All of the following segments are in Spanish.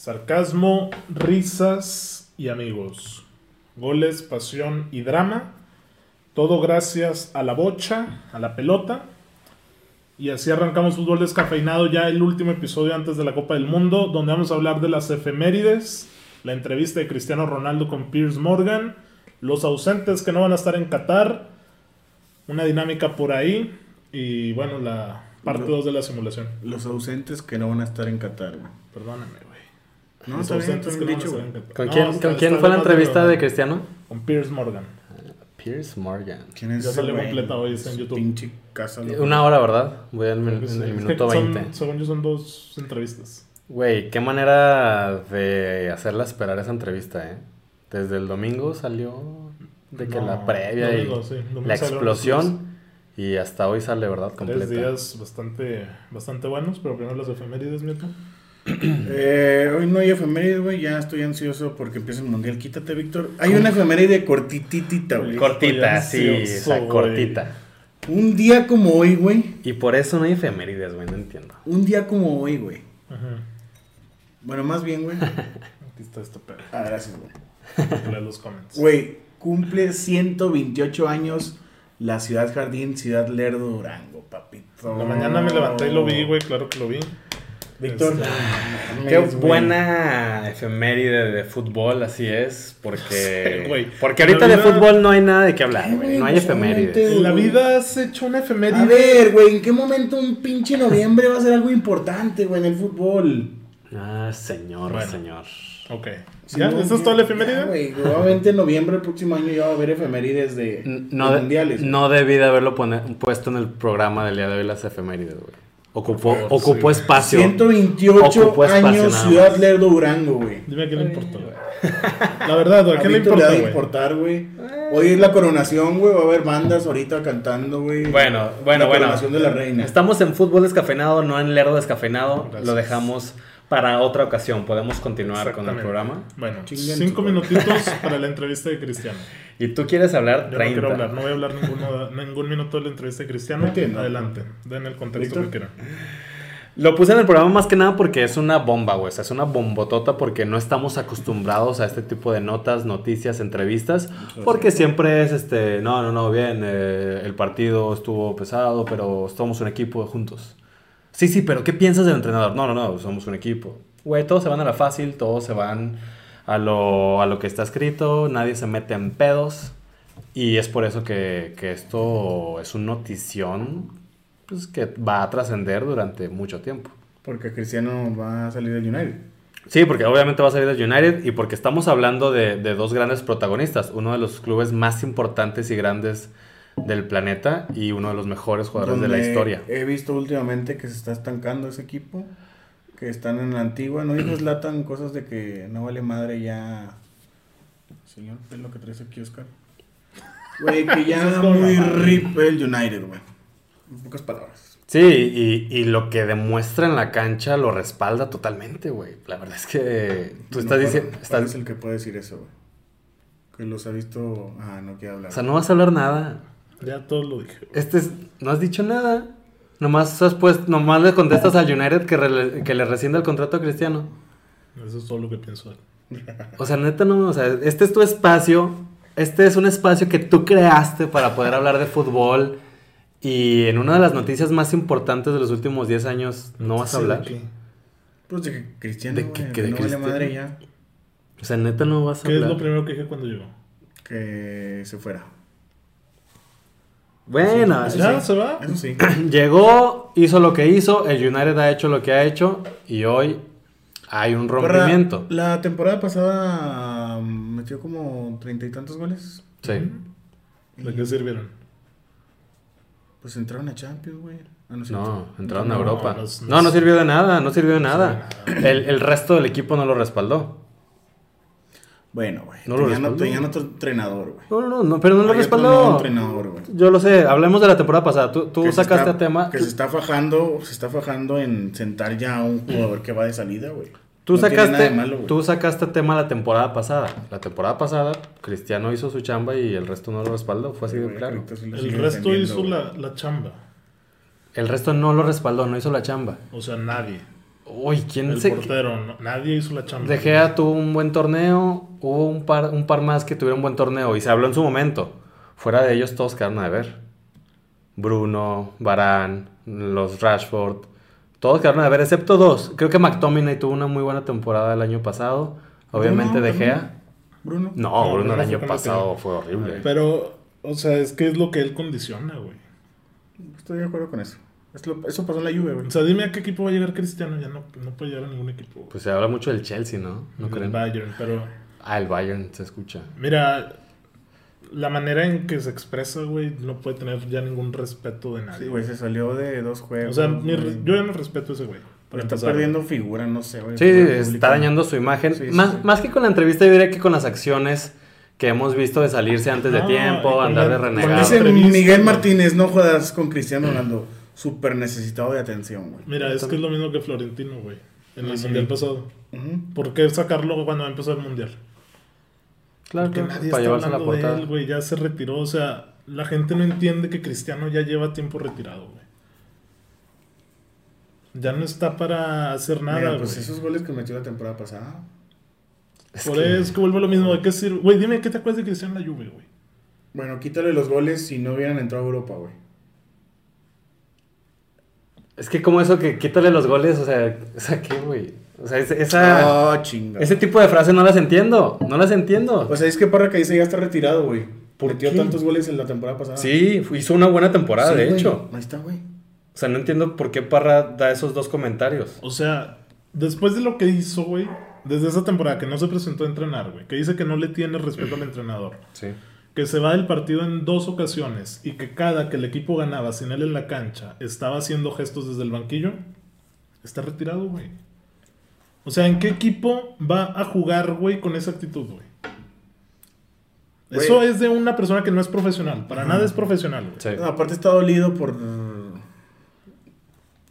Sarcasmo, risas y amigos. Goles, pasión y drama. Todo gracias a la bocha, a la pelota. Y así arrancamos fútbol descafeinado ya el último episodio antes de la Copa del Mundo, donde vamos a hablar de las efemérides, la entrevista de Cristiano Ronaldo con Piers Morgan, los ausentes que no van a estar en Qatar, una dinámica por ahí y bueno, la parte 2 de la simulación. Los ausentes que no van a estar en Qatar, güey. Perdóname, güey. No, Los está bien, ausentes está que no dicho. Qatar. ¿Con No, quién, está- ¿con quién está fue la entrevista de Cristiano? Con Piers Morgan. Piers Morgan. ¿Quién es Ya salió completa hoy, está en YouTube. Pinche casa. loco. Una hora, ¿verdad? Voy al min- en el minuto son- 20. según yo son dos entrevistas. Güey, qué manera de hacerla esperar esa entrevista, ¿eh? Desde el domingo salió de que No, la previa domingo, y sí, domingo la explosión y hasta hoy sale, ¿verdad? Tres Completa. días bastante, bastante buenos, pero primero las efemérides, Mieto. Eh, hoy no hay efemérides, güey. Ya estoy ansioso porque empieza el mundial. Quítate, Víctor. Hay una efeméride cortititita, güey. Cortita, sí, esa cortita. Un día como hoy, güey. Y por eso no hay efemérides, güey, no entiendo. Un día como hoy, güey. Ajá. Bueno, más bien, güey. Aquí está este pedo. Ah, gracias, güey. Los comments. Güey, cumple 128 años la ciudad jardín, ciudad Lerdo, Durango, papito. La mañana me levanté y lo vi, güey, claro que lo vi. Víctor. Este, Qué buena efeméride de fútbol, así es, porque... Güey. porque ahorita de fútbol no hay nada de qué hablar, güey, no hay pues, efemérides. En la vida has hecho una efeméride. A ver, güey, ¿en qué momento un pinche noviembre va a ser algo importante, güey, en el fútbol? Ah, señor, Bueno. señor. Ok. ¿Ya? no, ¿Esa es toda la ya, efeméride? güey, obviamente en noviembre del próximo año ya va a haber efemérides de, No, de- mundiales. no debí de haberlo pone- puesto en el programa del día de hoy las efemérides, güey. Ocupó, favor, ocupó sí. espacio. 128 Ocupó espacio años Ciudad. Lerdo, Durango, güey. Dime a qué le importa, güey. La verdad, ¿a A qué le importa, güey? importar, güey. Hoy es la coronación, güey. Va a haber bandas ahorita cantando, güey. Bueno, bueno, la bueno. coronación de la reina. Estamos en fútbol descafeinado, no en lerdo descafeinado. Gracias. Lo dejamos para otra ocasión. Podemos continuar con el programa. Bueno, Chinguen cinco minutitos para la entrevista de Cristiano. Y tú quieres hablar Yo 30. no quiero hablar, no voy a hablar ninguno, ningún minuto de la entrevista de Cristiano. No entiendo. Adelante, den el contexto Víctor. que quieran. Lo puse en el programa más que nada porque es una bomba, güey. O sea, es una bombotota porque no estamos acostumbrados a este tipo de notas, noticias, entrevistas. Porque siempre es este, no, no, no, bien, eh, el partido estuvo pesado, pero somos un equipo juntos. Sí, sí, pero ¿qué piensas del entrenador? No, no, no, somos un equipo. Güey, todos se van a la fácil, todos se van a lo, a lo que está escrito, nadie se mete en pedos. Y es por eso que, que esto es una notición pues, que va a trascender durante mucho tiempo. Porque Cristiano va a salir del United. Sí, porque obviamente va a salir del United y porque estamos hablando de, de dos grandes protagonistas, uno de los clubes más importantes y grandes del planeta y uno de los mejores jugadores de la historia. He visto últimamente que se está estancando ese equipo. Que están en la antigua. No dijo Zlatan cosas de que no vale madre ya. Señor, ¿qué es lo que traes aquí, Oscar? Güey, que ya es muy rip el United, güey. En pocas palabras. Sí, y, y lo que demuestra en la cancha lo respalda totalmente, güey. La verdad es que tú No, estás diciendo... Estás- es el que puede decir eso, güey. Que los ha visto. Ah, no quiere hablar. o sea, no vas a hablar nada. Ya todo lo dije. güey. Este es- no has dicho nada. Nomás, has puesto- nomás le contestas al United que, que le rescinde el contrato a Cristiano. Eso es todo lo que pienso. O sea, neta no, o sea, este es tu espacio, este es un espacio que tú creaste para poder hablar de fútbol y en una de las noticias más importantes de los últimos 10 años no vas a Sí, hablar. aquí. Pues de que Cristiano, De que- de no vale Cristiano. madre ya. O sea, neta no vas a ¿Qué es hablar. lo primero que dije cuando llegó? Que se fuera. Bueno, Eso ¿Ya sí. se va? Eso sí. llegó, hizo lo que hizo, el United ha hecho lo que ha hecho y hoy hay un rompimiento. La temporada pasada mm, metió como treinta y tantos goles. Sí. ¿De qué sirvieron? Pues entraron a Champions, güey. Ah, no, entraron a Europa. no, No, no no, es- sirvió de nada, no sirvió de nada. El, el resto del equipo no lo respaldó. Bueno, güey. No lo tenían, respaldó. tenían otro entrenador, güey. No, no, no, pero no lo respaldó. entrenador, güey. Yo lo sé, hablemos de la temporada pasada. Tú, tú Que se sacaste está- tema. Que tú- se está fajando, se está fajando en sentar ya a un jugador que va de salida, güey. Tú No sacaste, malo, tú sacaste tema la temporada pasada. La temporada pasada, Cristiano hizo su chamba y el resto no lo respaldó. Fue así de claro. El resto hizo la, la chamba. El resto no lo respaldó, no hizo la chamba. O sea, nadie. Uy, ¿quién El se.? portero, no- nadie hizo la chamba. De Gea tuvo un buen torneo, hubo un par, un par más que tuvieron un buen torneo y se habló en su momento. Fuera de ellos todos quedaron a ver. Bruno, Barán, los Rashford, todos quedaron a ver, excepto dos. Creo que McTominay tuvo una muy buena temporada el año pasado. Obviamente Bruno De. Gea. Bruno. No, No, Bruno el año pasado que- fue horrible. Pero, o sea, es que es lo que él condiciona, güey. Estoy de acuerdo con eso. Es lo- eso pasó en la Juve, güey. O sea, dime a qué equipo va a llegar Cristiano. Ya no, no puede llegar a ningún equipo. Pues se habla mucho del Chelsea, ¿no? ¿No El creen? Bayern, pero Ah, el Bayern se escucha. mira, la manera en que se expresa, güey, no puede tener ya ningún respeto de nadie. Sí, güey, se salió de dos o juegos. sea, mi yo ya no respeto a ese güey. para Está empezar. perdiendo figura, no sé, güey. Sí, está dañando su imagen. Sí, sí, más, sí. más que con la entrevista, yo diría que con las acciones que hemos visto de salirse antes de tiempo, con andar la- de con Cuando renegado. dice entrevista, Miguel. Martínez, no jodas con Cristiano Ronaldo. Súper necesitado de atención, güey. Mira, es que es lo mismo que Florentino, güey. En el Sí. mundial pasado. ¿Por qué sacarlo cuando empezó el mundial? Claro, claro, nadie para está llevarse la hablando de él, güey. Ya se retiró. O sea, la gente no entiende que Cristiano ya lleva tiempo retirado, güey. Ya no está para hacer nada, Mira, güey. pues esos goles que metió la temporada pasada. Es Por que- eso es que vuelve lo mismo. ¿De qué sirve? Güey, dime, ¿qué te acuerdas de Cristiano en la Juve, güey? Bueno, quítale los goles si no hubieran entrado a Europa, güey. Es que como eso que quítale los goles, o sea, o sea, ¿qué, güey? O sea, ese, esa, Ah, chinga. ese tipo de frases no las entiendo, no las entiendo. O sea, es que Parra que dice ya está retirado, güey. ¿Por Metió tantos goles en la temporada pasada. sí, hizo una buena temporada, Sí, de hecho. Ahí está, güey. O sea, no entiendo por qué Parra da esos dos comentarios. O sea, después de lo que hizo, güey, desde esa temporada que no se presentó a entrenar, güey, que dice que no le tiene respeto al entrenador, Sí. Que se va del partido en dos ocasiones y que cada que el equipo ganaba sin él en la cancha estaba haciendo gestos desde el banquillo, está retirado, güey. O sea, ¿en qué equipo va a jugar, güey, con esa actitud, güey? Eso es de una persona que no es profesional. Para nada es profesional, güey. Sí. No, aparte está dolido por.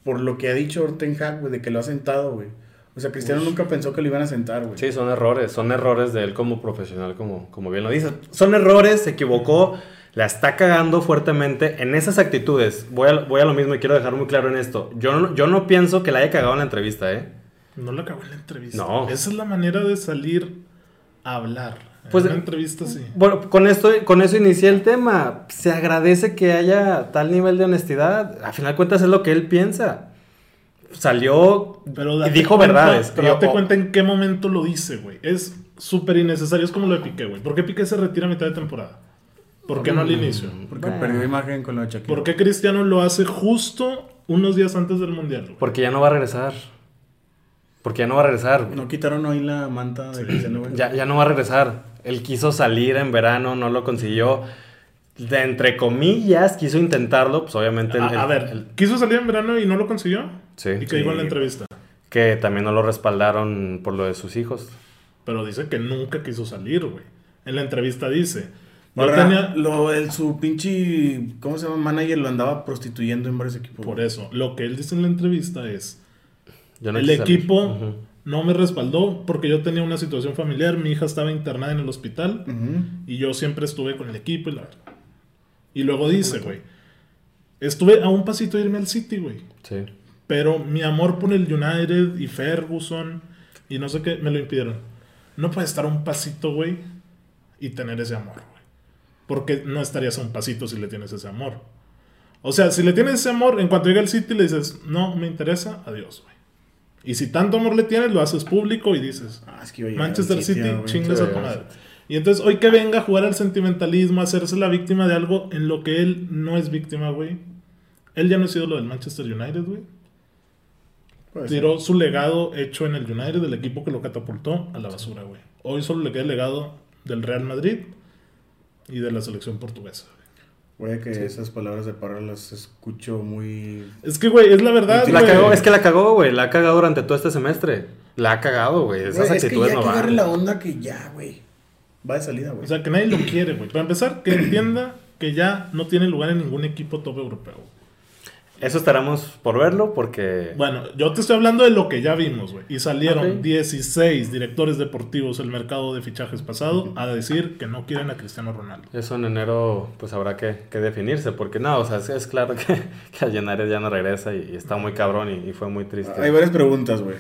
Por lo que ha dicho Ten Hag, güey, de que lo ha sentado, güey. O sea, Cristiano nunca pensó que lo iban a sentar, güey. Sí, son errores, son errores de él como profesional, como, como bien lo dice. Son errores, se equivocó, la está cagando fuertemente en esas actitudes. Voy a, voy a lo mismo y quiero dejar muy claro en esto. Yo no, yo no pienso que la haya cagado en la entrevista, ¿eh? No lo acabó en la entrevista. No. Esa es la manera de salir a hablar. En Pues, una entrevista sí. Bueno, con esto, con eso inicié el tema. Se agradece que haya tal nivel de honestidad. A final de cuentas es lo que él piensa. Salió Pero y dijo cuenta- verdades. Pero date o- cuenta en qué momento lo dice, güey. Es súper innecesario. Es como lo de Piqué, güey. ¿Por qué Piqué se retira a mitad de temporada? ¿Por qué no al inicio? Porque Bueno. perdió imagen con lo de Shakira. ¿Por qué Cristiano lo hace justo unos días antes del Mundial? güey? Porque ya no va a regresar. Porque ya no va a regresar. No quitaron hoy la manta de Cristiano, güey. Ya, ya no va a regresar. Él quiso salir en verano, no lo consiguió. De entre comillas, quiso intentarlo, pues obviamente. el- A, ver, el- quiso salir en verano y no lo consiguió. Sí. Y que dijo en la entrevista. que también no lo respaldaron por lo de sus hijos. Pero dice que nunca quiso salir, güey. En la entrevista dice. Yo tenía, lo, el, su pinche, ¿cómo se llama? Manager lo andaba prostituyendo en varios equipos. por eso, lo que él dice en la entrevista es, Yo no el equipo no me respaldó porque yo tenía una situación familiar, mi hija estaba internada en el hospital y yo siempre estuve con el equipo y la Y luego dice, güey, estuve a un pasito de irme al City, güey. Sí. Pero mi amor por el United y Ferguson y no sé qué me lo impidieron. No puedes estar a un pasito, güey, y tener ese amor, güey. Porque no estarías a un pasito si le tienes ese amor. O sea, si le tienes ese amor, en cuanto llega al City le dices, no me interesa, adiós, güey. Y si tanto amor le tienes, lo haces público y dices, Ah, es que Manchester City, güey. chingas a tu madre. Y entonces, hoy que venga a jugar al sentimentalismo, a hacerse la víctima de algo en lo que él no es víctima, güey. Él ya no ha sido lo del Manchester United, güey. Tiró su legado hecho en el United, del equipo que lo catapultó a la basura, güey. Hoy solo le queda el legado del Real Madrid y de la selección portuguesa. güey. Que esas palabras de Parra las escucho muy... Es que, güey, es la verdad, La güey. cagó, es que la cagó, güey. La ha cagado durante todo este semestre. La ha cagado, güey. Esas Güey, es que actitudes ya no que van. la onda que ya, güey. Va de salida, güey. O sea, que nadie lo quiere, güey. Para empezar, que entienda que ya no tiene lugar en ningún equipo top europeo. Eso estaremos por verlo porque... Bueno, yo te estoy hablando de lo que ya vimos, güey. Y salieron Ok. 16 directores deportivos el mercado de fichajes pasado a decir que no quieren a Cristiano Ronaldo. Eso en enero pues habrá que, que definirse, porque no, o sea, es, es claro que, que Ayenares ya no regresa y, y está muy cabrón y, y fue muy triste. Hay varias preguntas, güey.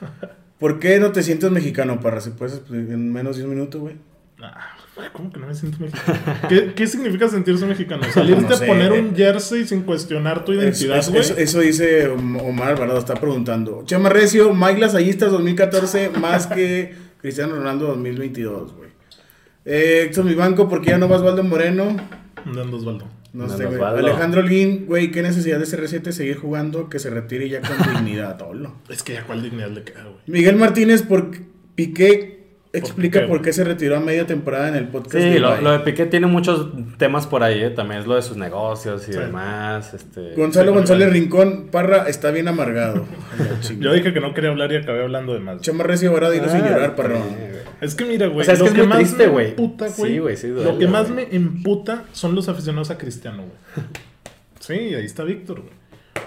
¿Por qué no te sientes mexicano, Parra? Si puedes en menos de un minuto, güey. Ah, güey, ¿Cómo que no me siento mexicano? ¿Qué, qué significa sentirse mexicano? Salirte No sé. a poner un jersey sin cuestionar tu identidad, güey. eso, eso dice Om- Omar Alvarado, está preguntando. Chema Recio, Mike Lasallistas 2014 más que Cristiano Ronaldo 2022, güey. Eh, Exxon Mi Banco, ¿por qué ya no vas Valdo Moreno? Dando Osvaldo. No No, sé, güey. Alejandro Lin, güey, ¿qué necesidad de CR7 seguir jugando? Que se retire ya con dignidad, tolo. Es que ya cuál dignidad le queda, güey. Miguel Martínez, por Piqué, explica qué, por qué se retiró a media temporada en el podcast. Sí, de lo, de Piqué tiene muchos temas por ahí, ¿eh? también es lo de sus negocios y Sí. demás. Este... Gonzalo Sí, González. Rincón, Parra, está bien amargado. Yo dije que no quería hablar y acabé hablando de más. Chema Recio, ahora dilo sin Ah, llorar, Parra. Es que mira, güey, O sea, es lo que es que, muy más triste, güey. Sí, güey. sí lo duele, que más me emputa son los aficionados a Cristiano, güey. Sí, ahí está Víctor, güey.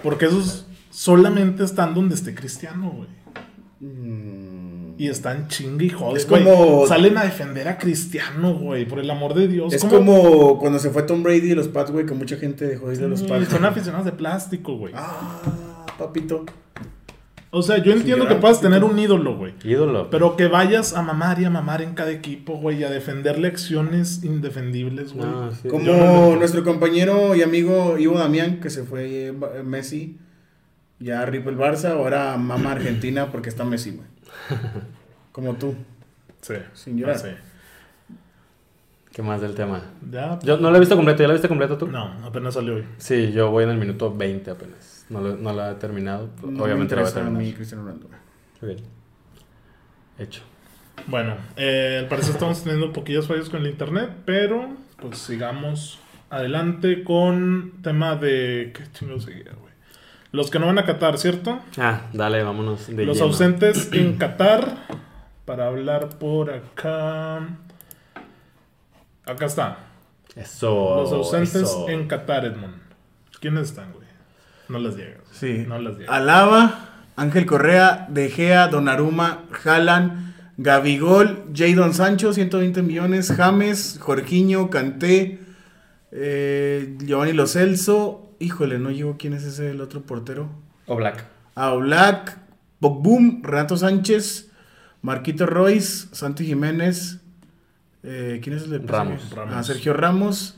Porque esos solamente están donde esté Cristiano, güey. Mm. Y están chingue y joder. Es como- Salen a defender a Cristiano, güey. Por el amor de Dios. Es ¿Cómo- como cuando se fue Tom Brady de los Pats, güey, que mucha gente dejó de ir de los Sí, Pats. Son aficionados de plástico, güey. Ah, papito. O sea, yo entiendo que puedas tener un ídolo, güey. Ídolo. Pero que vayas a mamar y a mamar en cada equipo, güey, y a defender lecciones indefendibles, güey. No, sí. Como no nuestro compañero y amigo Ivo Damián, que se fue eh, Ba- Messi, ya ripa el Barça, ahora mama Argentina porque está Messi, güey. Como tú. Sí. Sin llorar. no sé. ¿Qué más del tema? Ya. Yo no lo he visto completo, ¿ya lo viste completo tú? No, apenas salió hoy. Sí, yo voy en el minuto 20 apenas. No lo, no lo he terminado. No Obviamente me lo voy a interesa a terminar. mí Cristiano Ronaldo. bien. Hecho. Bueno, eh, al parecer estamos teniendo poquillas fallas con el internet, pero pues sigamos adelante con tema de. ¿Qué chingados seguía, güey? Los que no van a Qatar, ¿cierto? Ah, dale, vámonos de Los lleno. ausentes en Qatar. Para hablar por acá. Acá está. Eso. Los ausentes eso. en Qatar, Edmond. ¿Quiénes están, güey? No las llegas. Sí. No las llegas. Alaba, Ángel Correa, De Gea, Donnarumma, Haaland, Gabigol, Jadon Sancho, 120 millones, James, Jorginho, Canté, eh, Giovanni Lo Celso. Híjole, no llegó quién es ese el otro portero. O Black. A Oblak, Bogbum, Renato Sánchez, Marquito Royce, Santi Jiménez. eh, ¿Quién es el de Ramos. Ramos. Ah, Sergio Ramos.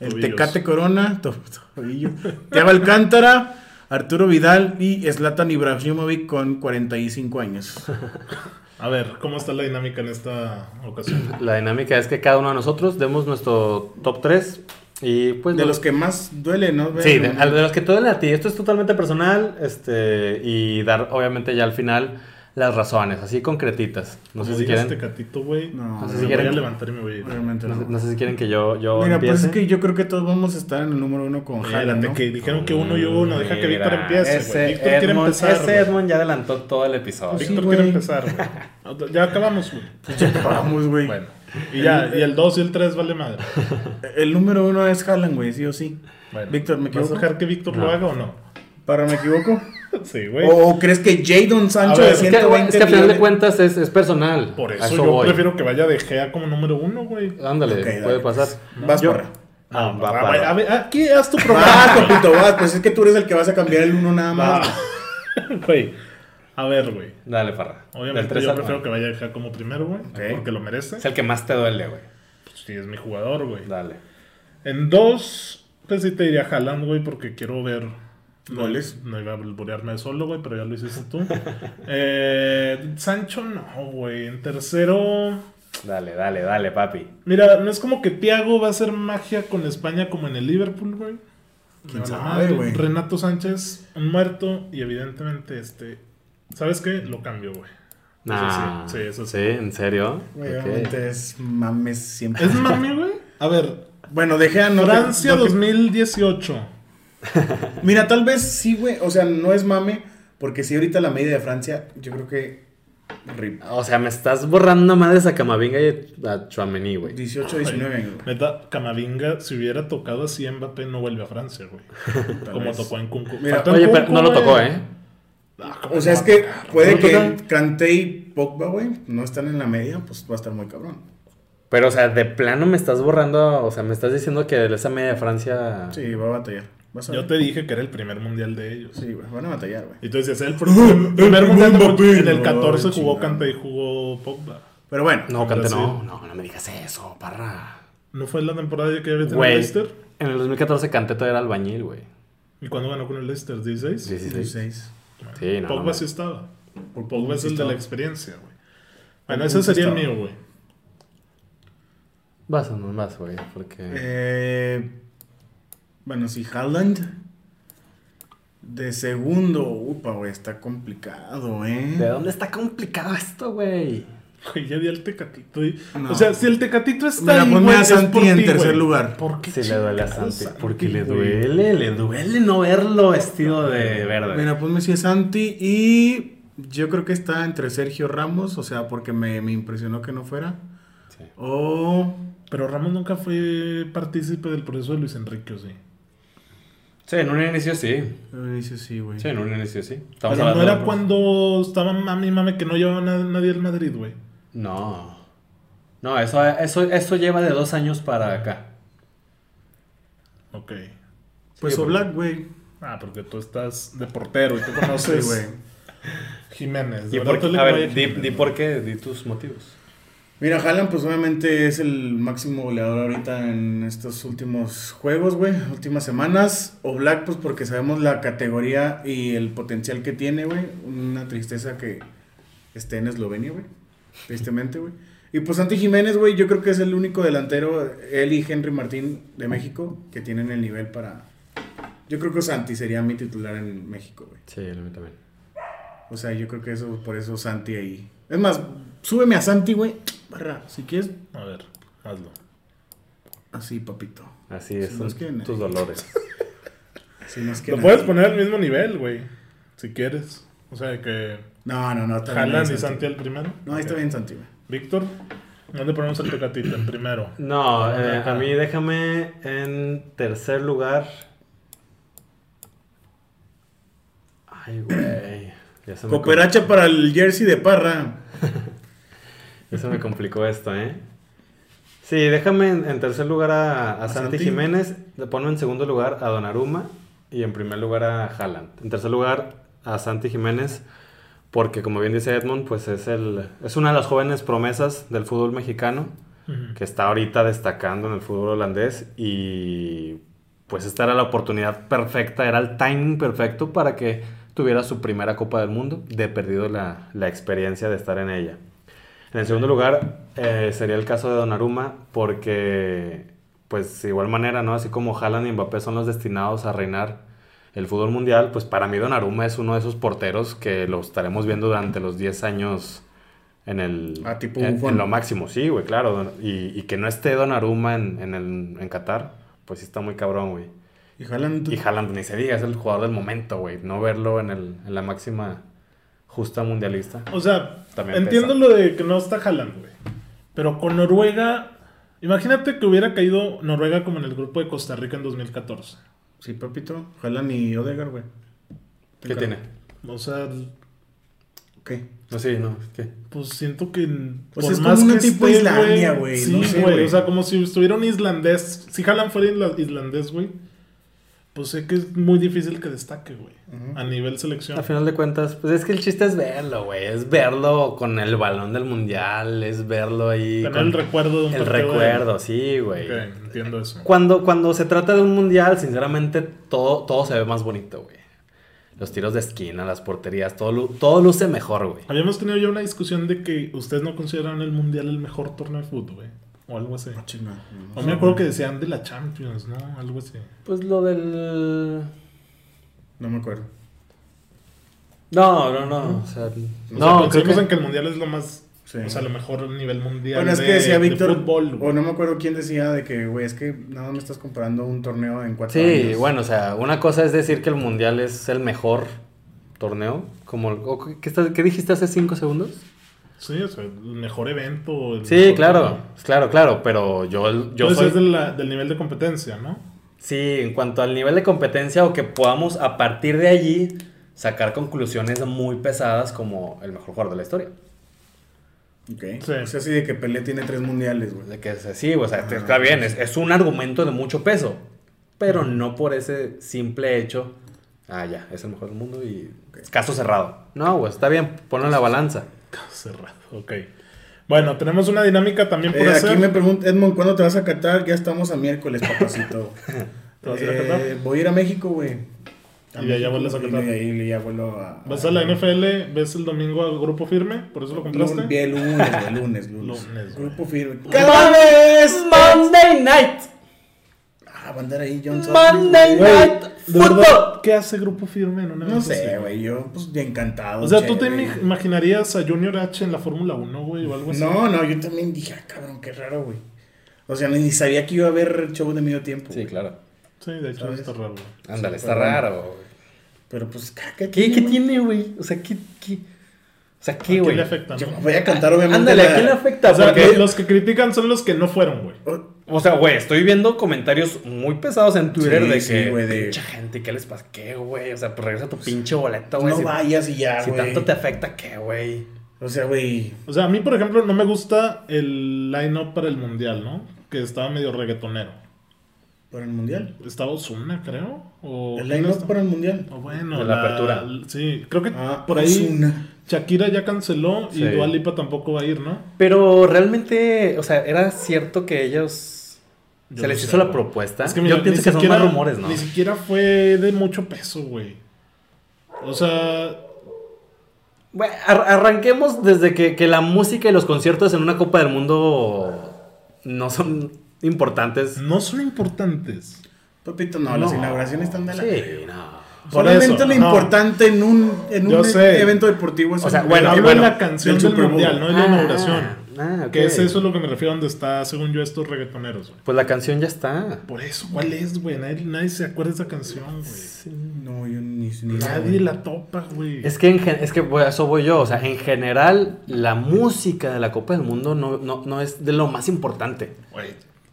El Tobillos. Tecate Corona. to- Tobillo. Teba Alcántara. Arturo Vidal y Zlatan Ibrahimovic con 45 años. A ver, ¿cómo está la dinámica en esta ocasión? La dinámica es que cada uno de nosotros demos nuestro top 3 y pues... De lo- los que más duele, ¿no? Sí, de, los que te duelen a ti. Esto es totalmente personal este y dar obviamente ya al final las razones, así concretitas. No sé si quieren... Tecatito, güey. No, No sé si voy a quieren- levantar y me voy a ir. Obviamente No sé, no. no sé si quieren que yo, yo Mira, pues empiece. es que yo creo que todos vamos a estar en el número uno con Haaland, ¿no? que dijeron que uno y uno. Deja que Víctor empiece, ese. Víctor quiere Edmond- empezar. Ese. Edmond ya adelantó todo el episodio. Víctor quiere empezar, güey. Ya acabamos, güey. Vamos, güey. Bueno. Y ya, y el 2 y el 3 vale madre. El número uno es Haaland, güey, sí o sí. Bueno, Víctor, ¿me ¿Vas a equivoco? dejar que Víctor lo haga o no? ¿Para me equivoco? Sí, güey. ¿O, crees que Jadon Sancho A ver, de es Es que, 120 es que a final de cuentas es, es personal. Por A eso, yo voy. prefiero que vaya de Gea como número uno, güey. Ándale, Ok, puede dale, pasar. pues. Vas, Yo- Parra. Ah, va, va, güey, va. a ver, aquí haz tu programa. compito, vas. Pues es que tú eres el que vas a cambiar el uno nada más. Güey. A ver, güey. Dale, Farra. Del Obviamente yo prefiero que vaya de Gea como primero, güey. Porque lo merece. Es el que más te duele, güey. Sí, es mi jugador, güey. Dale. En dos, pues sí te diría Haaland, güey, porque quiero ver Goles. No, iba a volvorearme solo, güey, pero ya lo hiciste tú. eh, Sancho no, güey. En tercero, Dale, dale, dale, papi. mira, no es como que Thiago va a hacer magia con España como en el Liverpool, güey. ¿Quién sabe, madre. güey? Renato Sánchez, un muerto, y evidentemente, este, ¿sabes qué? Lo cambio, güey. Nah. sí, sí, eso sí. Sí, ¿en serio? Güey, Ok. obviamente es mames siempre. ¿Es mami, güey? A ver, Bueno, dejé a no Francia no te- 2018. Mira, tal vez sí, güey. O sea, no es mame. Porque si ahorita la medida de Francia, yo creo que Rip. O sea, me estás borrando a madres a Camavinga y a Chouameni, güey. 18, 19 años. Neta, Camavinga, si hubiera tocado así Mbappé, no vuelve a Francia, güey. Como vez. tocó en Kunku. Mira, Faltó en Oye, pero Kunku, no lo tocó, ¿eh? Ah, ¿cómo O sea, es que puede ¿No que tocan? Kanté y Pogba, güey, no están en la media, pues va a estar muy cabrón. Pero, o sea, de plano me estás borrando, o sea, me estás diciendo que esa media de Francia... Sí, va a batallar. Vas a Yo ver. te dije que era el primer mundial de ellos. Sí, güey, van a batallar, güey. Y tú decías, el pr- primer mundial de en el 14 Ay, jugó. Kanté y jugó Pogba. Pero bueno, No, Cante Brasil. no, no, no me digas eso, parra. ¿No fue la temporada que había tenido Leicester? en el 2014 Cante todavía era albañil, güey. ¿Y cuándo ganó con el Leicester? ¿16? 16. 16. Bueno, Sí, no, Pogba no, sí estaba. Por Pogba es el de la experiencia, güey. Bueno, ese sería el mío, güey. Vas o no vas, güey, porque... Eh, bueno, si Haaland de segundo, upa, güey, está complicado, ¿De ¿eh? dónde está complicado esto, güey? Güey, ya di al Tecatito. y- No. O sea, si el Tecatito está Mira, ahí, ponme güey, a es Santi por en ti, tercer güey. lugar. ¿Por qué Sí le duele a Santi, porque le duele, le duele no verlo vestido de verde. Mira, ponme si es Santi y yo creo que está entre Sergio Ramos, o sea, porque me, me impresionó que no fuera. Sí. O Pero Ramos nunca fue partícipe del proceso de Luis Enrique, ¿o sí. Sí, en un inicio sí. dice sí, güey. Sí, en un inicio sí. Estamos Pero no era de- cuando estaba mami mame que no llevaba na- nadie al Madrid, güey. No. No, eso, eso, eso lleva de dos años para acá. Ok. Pues Sí, Oblak, güey. Ah, porque tú estás de portero y tú conoces güey. Jiménez. ¿Y por A ver, di por qué, di tus motivos. Mira, Haaland pues obviamente es el máximo goleador ahorita en estos últimos juegos, güey, últimas semanas. O Black pues porque sabemos la categoría y el potencial que tiene, güey. Una tristeza que esté en Eslovenia, güey. Tristemente, güey. Y pues Santi Jiménez, güey, yo creo que es el único delantero, él y Henry Martín de México, que tienen el nivel para... Yo creo que Santi sería mi titular en México, güey. Sí, a mí también. O sea, yo creo que eso, por eso Santi ahí. Es más, súbeme a Santi, güey. Barra, si quieres, A ver, hazlo. así, papito. Así es, Si son nos quieren, tus eh. dolores. Si nos Lo quieren puedes así. poner al mismo nivel, güey. Si quieres. O sea, que No, no, no. está bien Haaland ahí, y Santi al primero. No, ahí está bien Santi, güey. Víctor, ¿dónde ponemos al Tecatito? En primero. No, eh, a mí déjame en tercer lugar. Ay, güey. Cooperacha para el jersey de Parra. se me complicó esto, ¿eh? Sí, déjame en, en tercer lugar a, a ¿A Santi, Santi? Jiménez. Le pongo en segundo lugar a Donnarumma. Y en primer lugar a Haaland. En tercer lugar a Santi Jiménez. Porque como bien dice Edmond, pues es, el, es una de las jóvenes promesas del fútbol mexicano. que está ahorita destacando en el fútbol holandés y pues esta era la oportunidad perfecta, era el timing perfecto para que tuviera su primera Copa del Mundo, de perdido la, la experiencia de estar en ella. En el segundo lugar eh, sería el caso de Donnarumma porque pues de igual manera, ¿no? Así como Haaland y Mbappé son los destinados a reinar el fútbol mundial, pues para mí Donnarumma es uno de esos porteros que lo estaremos viendo durante los 10 años en el Ah, tipo en, en lo máximo, sí, güey, claro. Y, y que no esté Donnarumma en, en, el, en Qatar, pues sí está muy cabrón, güey. Y Haaland. Y Haaland ni se diga, es el jugador del momento, güey. No verlo en, el, en la máxima justa mundialista. O sea, También entiendo pesa. lo de que no está Haaland, güey. Pero con Noruega, imagínate que hubiera caído Noruega como en el grupo de Costa Rica en 2014. Sí, papito. Haaland y Odegaard, güey. ¿Qué tiene? O sea, ¿Qué? No, sí, no, ¿qué? pues siento que Pues es como una tipo esté, Islandia, güey, Sí, no sé, güey. O sea, como si estuviera un islandés. Si Haaland fuera isla- islandés, güey. Pues sé que es muy difícil que destaque, güey. A nivel selección. A final de cuentas, pues es que el chiste es verlo, güey. Es verlo con el balón del mundial, es verlo ahí. Tener con el recuerdo de un el de- recuerdo, sí, güey. Ok, entiendo eso. Cuando, cuando se trata de un mundial, sinceramente, todo, todo se ve más bonito, güey. Los tiros de esquina, las porterías, todo, lu- todo luce mejor, güey. Habíamos tenido ya una discusión de que ustedes no consideran el mundial el mejor torneo de fútbol, güey. O algo así. Ah, chinga. O me acuerdo que decían de la Champions, ¿no? Algo así. Pues lo del... No me acuerdo. No, no, no. O sea, no, sea, creo que... en que el mundial es lo más. Sí. O sea, lo mejor a nivel mundial. Bueno, es de- que decía de Víctor, fútbol, o no me acuerdo quién decía de que, güey, es que nada más me estás comparando un torneo en cuatro Sí, años. bueno, o sea, una cosa es decir que el mundial es el mejor torneo. Como, o ¿qué, estás- qué dijiste hace cinco segundos? Sí, o sea, el mejor evento. el Sí, mejor claro, claro, claro, pero yo, yo Entonces soy... es de la- del nivel de competencia, ¿no? Sí, en cuanto al nivel de competencia o que podamos a partir de allí sacar conclusiones muy pesadas como el mejor jugador de la historia. Ok. Sí. Es así de que Pelé tiene tres mundiales, güey. De que es así, o sea, Ah, está bien, es, es un argumento de mucho peso, pero no por ese simple hecho, ah, ya, es el mejor del mundo y caso cerrado. No, güey, está bien, ponlo en la balanza. Cerrado, ok. Bueno, tenemos una dinámica también por Eh, hacer. aquí me pregunta Edmond, ¿cuándo te vas a Qatar? Ya estamos a miércoles, papacito. ¿Te vas a ir a Eh, Qatar? voy a ir a México, güey. Y de allá vuelves a Y Qatar. de ahí ya vuelo a... ¿Vas a la NFL? ¿Ves el domingo a Grupo Firme? ¿Por eso lo compraste? Lunes, bien, lunes, lunes, lunes. Grupo firme. ¡Cada vez! Monday Night. Ah, va a andar ahí John Monday Night ¿De verdad Football. qué hace Grupo Firme en una No sé, güey, yo pues ya encantado. O sea, ¿tú te imaginarías a Junior H en la Fórmula 1, güey, o algo así? No, no, yo también dije, ah, cabrón, qué raro, güey. O sea, ni sabía que iba a haber show de medio tiempo. Sí, claro. Sí, de hecho ¿Sabes? está raro. güey. Ándale, Sí, está raro. güey. Pero pues, ¿qué, ¿Qué, qué tiene, güey? O sea, ¿qué, qué? O sea, ¿A ¿qué, quién güey? le afecta? Yo no? voy a cantar, obviamente. Ándale, la- ¿a quién le afecta? O sea, Porque- los que critican son los que no fueron, güey. O sea, güey, estoy viendo comentarios muy pesados en Twitter Sí, de sí, que güey, de- pinche gente, ¿qué les pasa? ¿Qué, güey? O sea, pues regresa tu pinche boleto, güey. No si, vayas y ya, si tanto te afecta, ¿qué, güey? O sea, güey. O sea, a mí, por ejemplo, no me gusta el line-up para el mundial, ¿no? Que estaba medio reggaetonero. Para el mundial. Estaba Ozuna, creo. O El ¿quién line-up para el mundial. O bueno, De la apertura. Sí, creo que Ah, por ahí Ozuna. Shakira ya canceló y Sí. Dua Lipa tampoco va a ir, ¿no? Pero realmente, o sea, era cierto que ellos Yo se les sé, hizo la güey. propuesta. Es que mira, Yo pienso que son siquiera- más rumores, ¿no? Ni siquiera fue de mucho peso, güey. O sea, Bueno, ar- arranquemos desde que, que la música y los conciertos en una Copa del Mundo no son importantes. no son importantes. Papito, no, No. las inauguraciones están de la. Sí, no. Por Solamente eso, lo no. importante en un, en un evento deportivo es O sea, bueno, bueno, la canción del mundial, no de la Ah, inauguración. Ah. Que es eso lo que me refiero donde está, según yo, estos reggaetoneros, güey. Pues la canción ya está. Por eso, ¿cuál es, güey? Nadie, nadie se acuerda de esa canción, güey. No, yo ni, ni Nadie la topa, güey. Es que, en gen- es que a eso voy yo. O sea, en general, la música de la Copa del Mundo no, no, no es de lo más importante. Güey,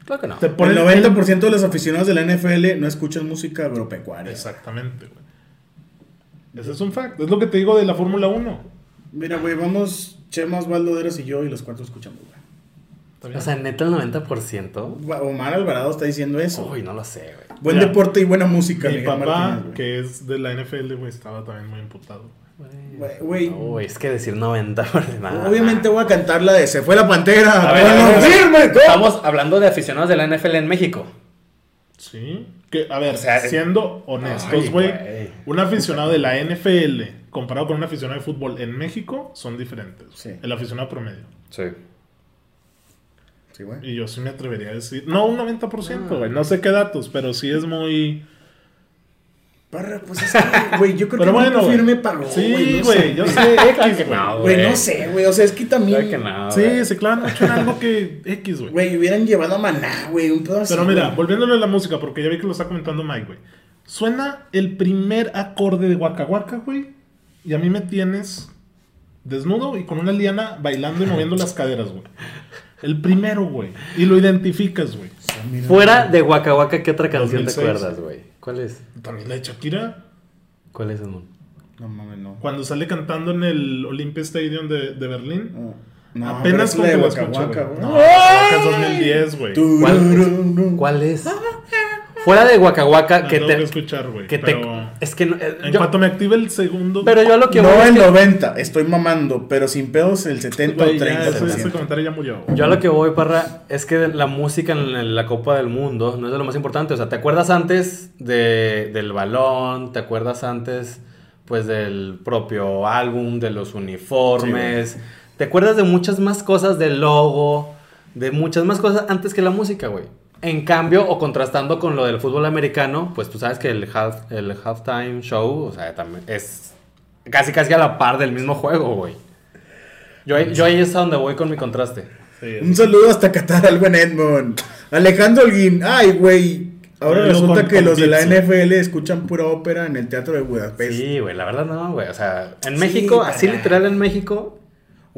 Claro que no. te El ponen 90% de los aficionados de la NFL no escuchan música agropecuaria. Exactamente, güey. Ese es un fact. Es lo que te digo de la Fórmula 1. Mira, güey, vamos Chema, Osvaldo Deras y yo y los cuatro escuchamos, güey. O sea, neta, el 90%. Omar Alvarado está diciendo eso. Uy, no lo sé, güey. Buen Mira, deporte y buena música, Mi papá, Martínez, que es de la NFL, güey, estaba también muy imputado. Güey. Uy, es que decir 90%. nada. Obviamente voy a cantar la de Se fue la pantera. A ver, a ver, ¡Pueblo a ver. firme! Estamos hablando de aficionados de la NFL en México. Sí. Que, a ver, O sea, siendo honestos, güey. un aficionado de la NFL comparado con un aficionado de fútbol en México son diferentes. Sí. El aficionado promedio. Sí. Sí, güey. Y yo sí me atrevería a decir, no un 90%, Ah. güey, no sé qué datos, pero sí es muy... Parra, pues es que, güey, yo creo Pero que bueno, güey. firme pagó. Sí, no güey, sé, yo güey. sé, X, que güey. no, Güey, no sé, güey. O sea, es que también. Que no. Sí, se clavan mucho en algo que X, güey. Güey, hubieran llevado a Maná, güey. Un pedo así. Pero mira, güey. volviéndole a la música, porque ya vi que lo está comentando Mike, güey. Suena el primer acorde de Waka Waka, güey. Y a mí me tienes desnudo y con una liana bailando y moviendo las caderas, güey. El primero, güey. Y lo identificas, güey. Fuera de Waka Waka, ¿qué otra canción 2006. te acuerdas, güey? ¿Cuál es? También la de Shakira. ¿Cuál es, Edmund? No mames, no. Cuando sale cantando en el Olympia Stadium de, de Berlín. No, no Apenas es la que güey. güey. No, Waka es 2010, güey. Turururu. ¿Cuál es? Fuera de Waka Waka, La que que te... escuchar, güey. Que te Pero es que... no- eh, en yo- cuanto me active el segundo... pero yo a lo que voy No es el que- 90, estoy mamando, pero sin pedos el 70 Güey, o ya, 30 ese, ese comentario ya murió. güey. Yo a lo que voy, Parra, es que la música en la Copa del Mundo no es de lo más importante. O sea, ¿te acuerdas antes de, del balón? ¿Te acuerdas antes, pues, del propio álbum, de los uniformes? ¿Te acuerdas de muchas más cosas, del logo, de muchas más cosas antes que la música, güey? En cambio, o contrastando con lo del fútbol americano, pues tú sabes que el, half, el halftime show, o sea, también es casi casi a la par del mismo juego, güey. Yo, ahí- yo ahí es a donde voy con mi contraste. Sí, Un saludo hasta Qatar al buen Edmond. Alejandro Holguín. Ay, güey. Ahora resulta con- que con los de la. NFL escuchan pura ópera en el Teatro de Budapest. Sí, güey, la verdad no, güey. O sea, en Sí, México, así literal en México,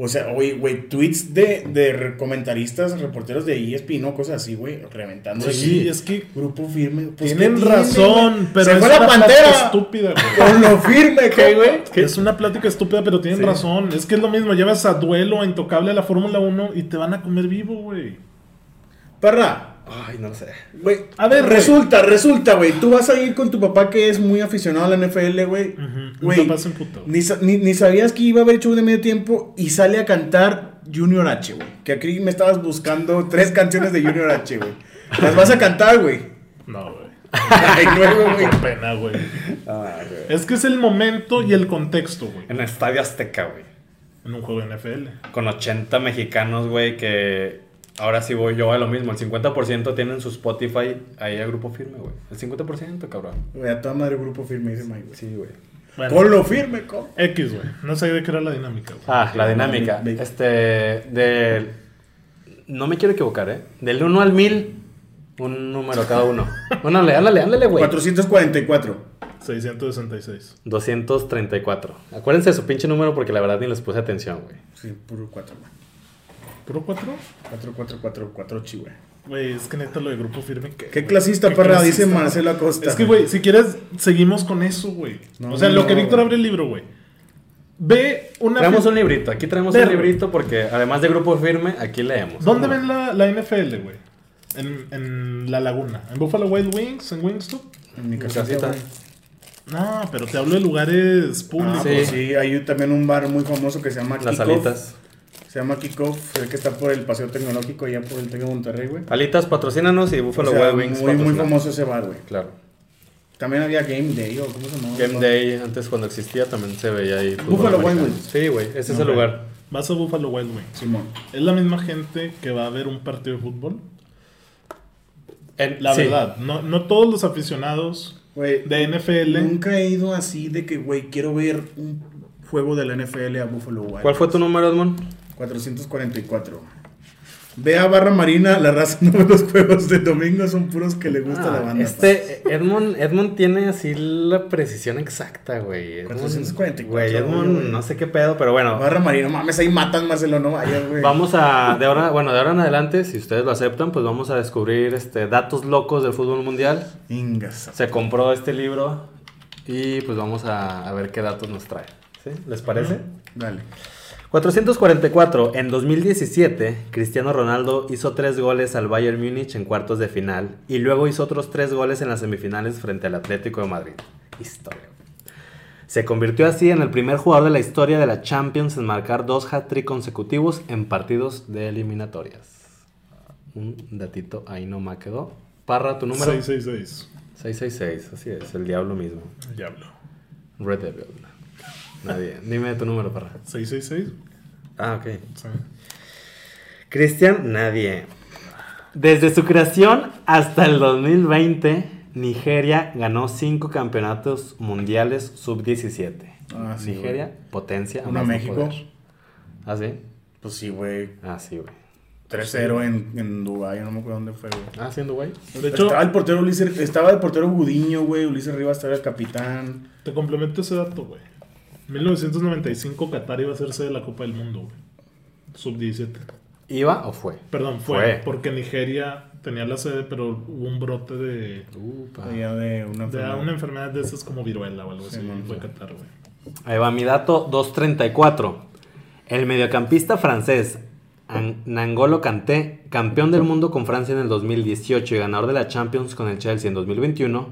O sea, oye, güey, tweets de, de comentaristas, reporteros de ESPN, ¿no? Cosas así, güey, reventando. Sí, así. es que Grupo firme. Pues, tienen ¿qué tiene, razón, pero Se es fue una la pantera. estúpida, güey. Con lo firme, ¿qué, güey? Es una plática estúpida, pero tienen Sí. razón. Es que es lo mismo, llevas a duelo, a intocable a la Fórmula 1 y te van a comer vivo, güey. Parra, Ay, no lo sé. güey. A ver, resulta, resulta, güey. Tú vas a ir con tu papá que es muy aficionado a la NFL, güey. Güey, se emputó. Ni, ni, ni sabías que iba a haber show de medio tiempo y sale a cantar Junior H, güey. Que aquí me estabas buscando tres canciones de Junior H, güey. Las vas a cantar, güey. No, güey. Ay, nuevo, güey. Qué pena, güey. Es que es el momento y el contexto, güey. En el Estadio Azteca, güey. En un juego de NFL. Con 80 mexicanos, güey, que ahora sí voy yo a lo mismo. El 50% tienen su Spotify ahí a grupo firme, güey. El 50%, cabrón. Güey, a toda madre grupo firme, dice Mike, güey. Sí, güey. Bueno, Con lo firme, con. X, güey. No sabía de qué era la dinámica, güey. Ah, la dinámica. Este, de... No me quiero equivocar, ¿eh? Del 1 al 1000, un número cada uno. Ándale, ándale, ándale, güey. 444. 666. 234. Acuérdense de su pinche número porque la verdad ni les puse atención, güey. Sí, puro 4, güey. ¿Puro 4? 4444, chi, güey. Güey, es que neta lo de grupo firme. ¿Qué, clasista, ¿Qué parra? clasista? Dice Marcelo Acosta. Es que, güey, si quieres, seguimos con eso, güey. No, o sea, lo que no, Víctor abre el libro, güey. Ve una. Traemos un librito. Aquí traemos Ver, un librito porque además de grupo firme, aquí leemos. ¿Dónde ¿Cómo ven la, la NFL, güey? En, en La Laguna. ¿En Buffalo Wild Wings? ¿En Wingstop? En mi casita. No, pero te hablo de lugares Ah, públicos. Sí. pues sí, hay también un bar muy famoso que se llama Las alitas. Se llama Kickoff, el que está por el Paseo Tecnológico, allá por el Tec de Monterrey, güey. Alitas, patrocínanos y Buffalo O sea, Wild Wings. muy, muy famoso ese bar, güey. Claro. También había Game Day, o ¿cómo se llamaba? Game Day, antes cuando existía, también se veía ahí. Buffalo Wild. Wings. Sí, güey, ese es el lugar. Vas a Buffalo Wild Wings. Simón. ¿Es la misma gente que va a ver un partido de fútbol? En- La sí. verdad, no, no todos los aficionados de NFL. nunca he ido así de que, güey, quiero ver un juego de la NFL a Buffalo Wild. ¿Cuál fue tu número, Edmond? 444. Ve a Barra Marina, la raza no ve los juegos de domingo, son puros que le gusta la Ah, banda. este Edmond, Edmond tiene así la precisión exacta, güey. Edmond- 444, Güey, Edmond, güey. no sé qué pedo, pero pa. bueno. Barra Marina, mames, ahí matan, Marcelo, no vayas, güey. Vamos a, de ahora, bueno, de ahora en adelante, si ustedes lo aceptan, pues vamos a descubrir este, datos locos del fútbol mundial. Ingas. Se compró este libro y pues vamos a, a ver qué datos nos trae. ¿Sí? ¿Les parece? Dale. 444. En 2017, Cristiano Ronaldo hizo tres goles al Bayern Múnich en cuartos de final y luego hizo otros tres goles en las semifinales frente al Atlético de Madrid. Historia. Se convirtió así en el primer jugador de la historia de la Champions en marcar dos hat-trick consecutivos en partidos de eliminatorias. Un datito ahí no me quedó. Parra, tu número. 666. 666, así es, el diablo mismo. El diablo. Red Devil. Nadie. Dime tu número, Parra. 666. Ah, ok. Sí. Cristian, nadie. Desde su creación hasta el 2020, Nigeria ganó cinco campeonatos mundiales sub-17. Ah, sí, Nigeria, potencia. Uno a México. poder. ¿Ah, sí? Pues sí, güey. Ah, sí, güey. 3-0 en, en Dubái, no me acuerdo dónde fue, güey. Ah, siendo güey. De hecho, estaba el portero Ulises, estaba el portero Gudiño, güey. Ulises Rivas estaba el capitán. te complemento ese dato, güey. 1995 Qatar iba a ser sede de la Copa del Mundo, güey. Sub-17. ¿Iba o fue? Perdón, fue, Fue. porque Nigeria tenía la sede, pero hubo un brote de, Upa. De una de enfermedad. una enfermedad de esas como viruela o algo así. Sí, no, y fue. Qatar, güey. Ahí va mi dato 234. El mediocampista francés An- Nangolo Kanté, campeón del mundo con Francia en el 2018 y ganador de la Champions con el Chelsea en 2021,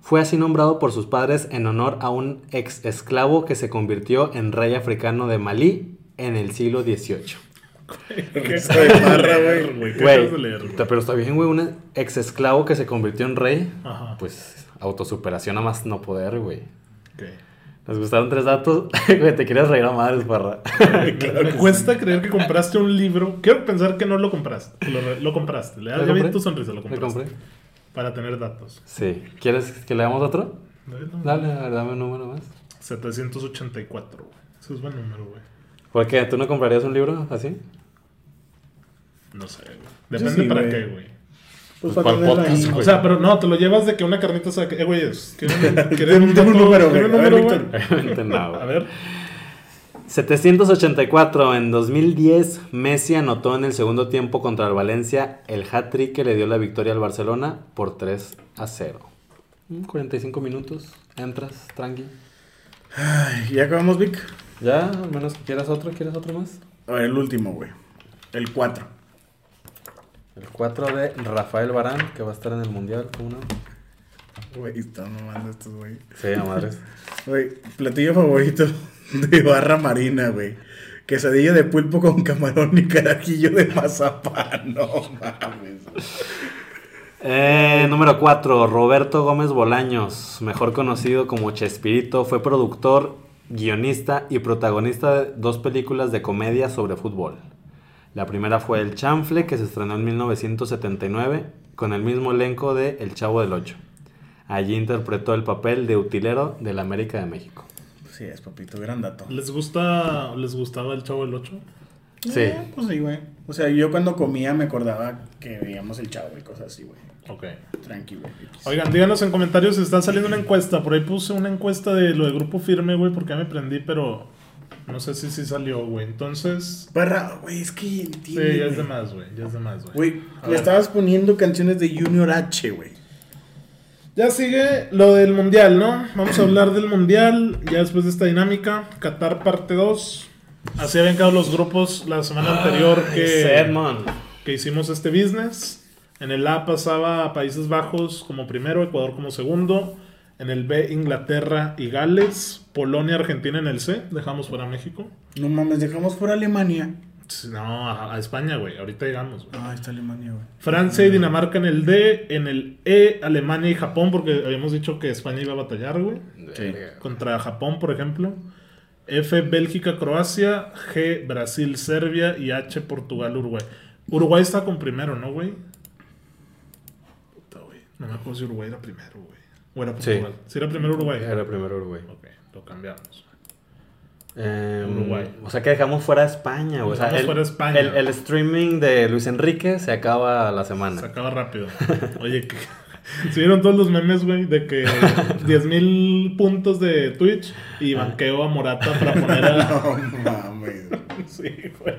fue así nombrado por sus padres en honor a un ex esclavo que se convirtió en rey africano de Malí en el siglo XVIII. Pero está bien, güey, un ex esclavo que se convirtió en rey, Ajá. pues autosuperación a más no poder, güey. Ok. Nos gustaron tres datos. Güey, te quieres reír a madres, parra. Me cuesta creer que compraste un libro. Quiero pensar que no lo compraste. Lo, lo compraste. Le ¿Lo ya vi compré? tu sonrisa, lo ¿Le compraste. compré? Para tener datos. Sí. ¿Quieres que le damos otro? Dale, Dale, a ver, dame un número más. 784, güey. Ese es buen número, güey. ¿Por qué? ¿Tú no comprarías un libro así? No sé, güey. Depende sí, para güey. qué, güey. Pues Pues para podcast, ahí. güey. O sea, pero no, te lo llevas de que una carnita saque. Eh, güey, es. ¿Quieren, quieren Deme- deme un un A ver, número, güey? Víctor. A güey. ver. 784. En 2010, Messi anotó en el segundo tiempo contra el Valencia el hat-trick que le dio la victoria al Barcelona por 3 a 0. Mm, 45 minutos, entras, tranqui. Ay, ¿Ya acabamos, Vic? Ya, al menos que quieras otro, ¿quieres otro más? A ver, el último, güey. El 4. El 4 de Rafael Barán, que va a estar en el Mundial, ¿cómo no? Güey, están mamando estos, güey. Sí, a madres. Güey, platillo favorito de barra marina, güey. Quesadilla de pulpo con camarón y carajillo de mazapán. No mames. Eh, número 4, Roberto Gómez Bolaños, mejor conocido como Chespirito, fue productor, guionista y protagonista de dos películas de comedia sobre fútbol. La primera fue El Chanfle, que se estrenó en 1979, con el mismo elenco de El Chavo del Ocho. Allí interpretó el papel de utilero del América de México. Sí, es papito, gran dato. ¿Les gusta, les gustaba el Chavo del 8? Sí. Eh, pues sí, güey. O sea, yo cuando comía me acordaba que veíamos el chavo y cosas así, güey. Ok. Tranqui, güey. X. Oigan, díganos en comentarios si está saliendo una encuesta. Por ahí puse una encuesta de lo de Grupo Firme, güey, porque ya me prendí, pero no sé si sí salió, güey. Entonces, Barra, güey, es que sí, entiende. ya es de más, güey. Ya es de más, güey. Güey, le ver. estabas poniendo canciones de Junior H, güey. Ya sigue lo del Mundial, ¿no? Vamos a hablar del Mundial ya después de esta dinámica. Qatar parte 2. Así habían quedado los grupos la semana anterior Ay, que, hicimos este business. En el A pasaba a Países Bajos como primero, Ecuador como segundo. En el B, Inglaterra y Gales. Polonia, Argentina en el C. Dejamos fuera México. No mames, dejamos fuera Alemania. No, a, a España, güey. Ahorita llegamos. güey. Ah, está Alemania, güey. Francia y Dinamarca en el D. En el E, Alemania y Japón, porque habíamos dicho que España iba a batallar, güey. Verga. Contra Japón, por ejemplo. F, Bélgica, Croacia. G, Brasil, Serbia. Y H, Portugal, Uruguay. Uruguay está con primero, ¿no, güey? Puta, güey. No me acuerdo si Uruguay era primero, güey. O era Sí. Portugal. Si era primero Uruguay. Era primero Uruguay. Ok, lo cambiamos. Em, Uruguay. O sea que dejamos fuera España, güey. O sea, Dejamos el, fuera España. El, el streaming de Luis Enrique se acaba la semana. Se acaba rápido. Oye, que... ¿se vieron todos los memes, güey? De que 10.000 puntos de Twitch y banqueo a Morata para poner a... No mames. Sí, güey.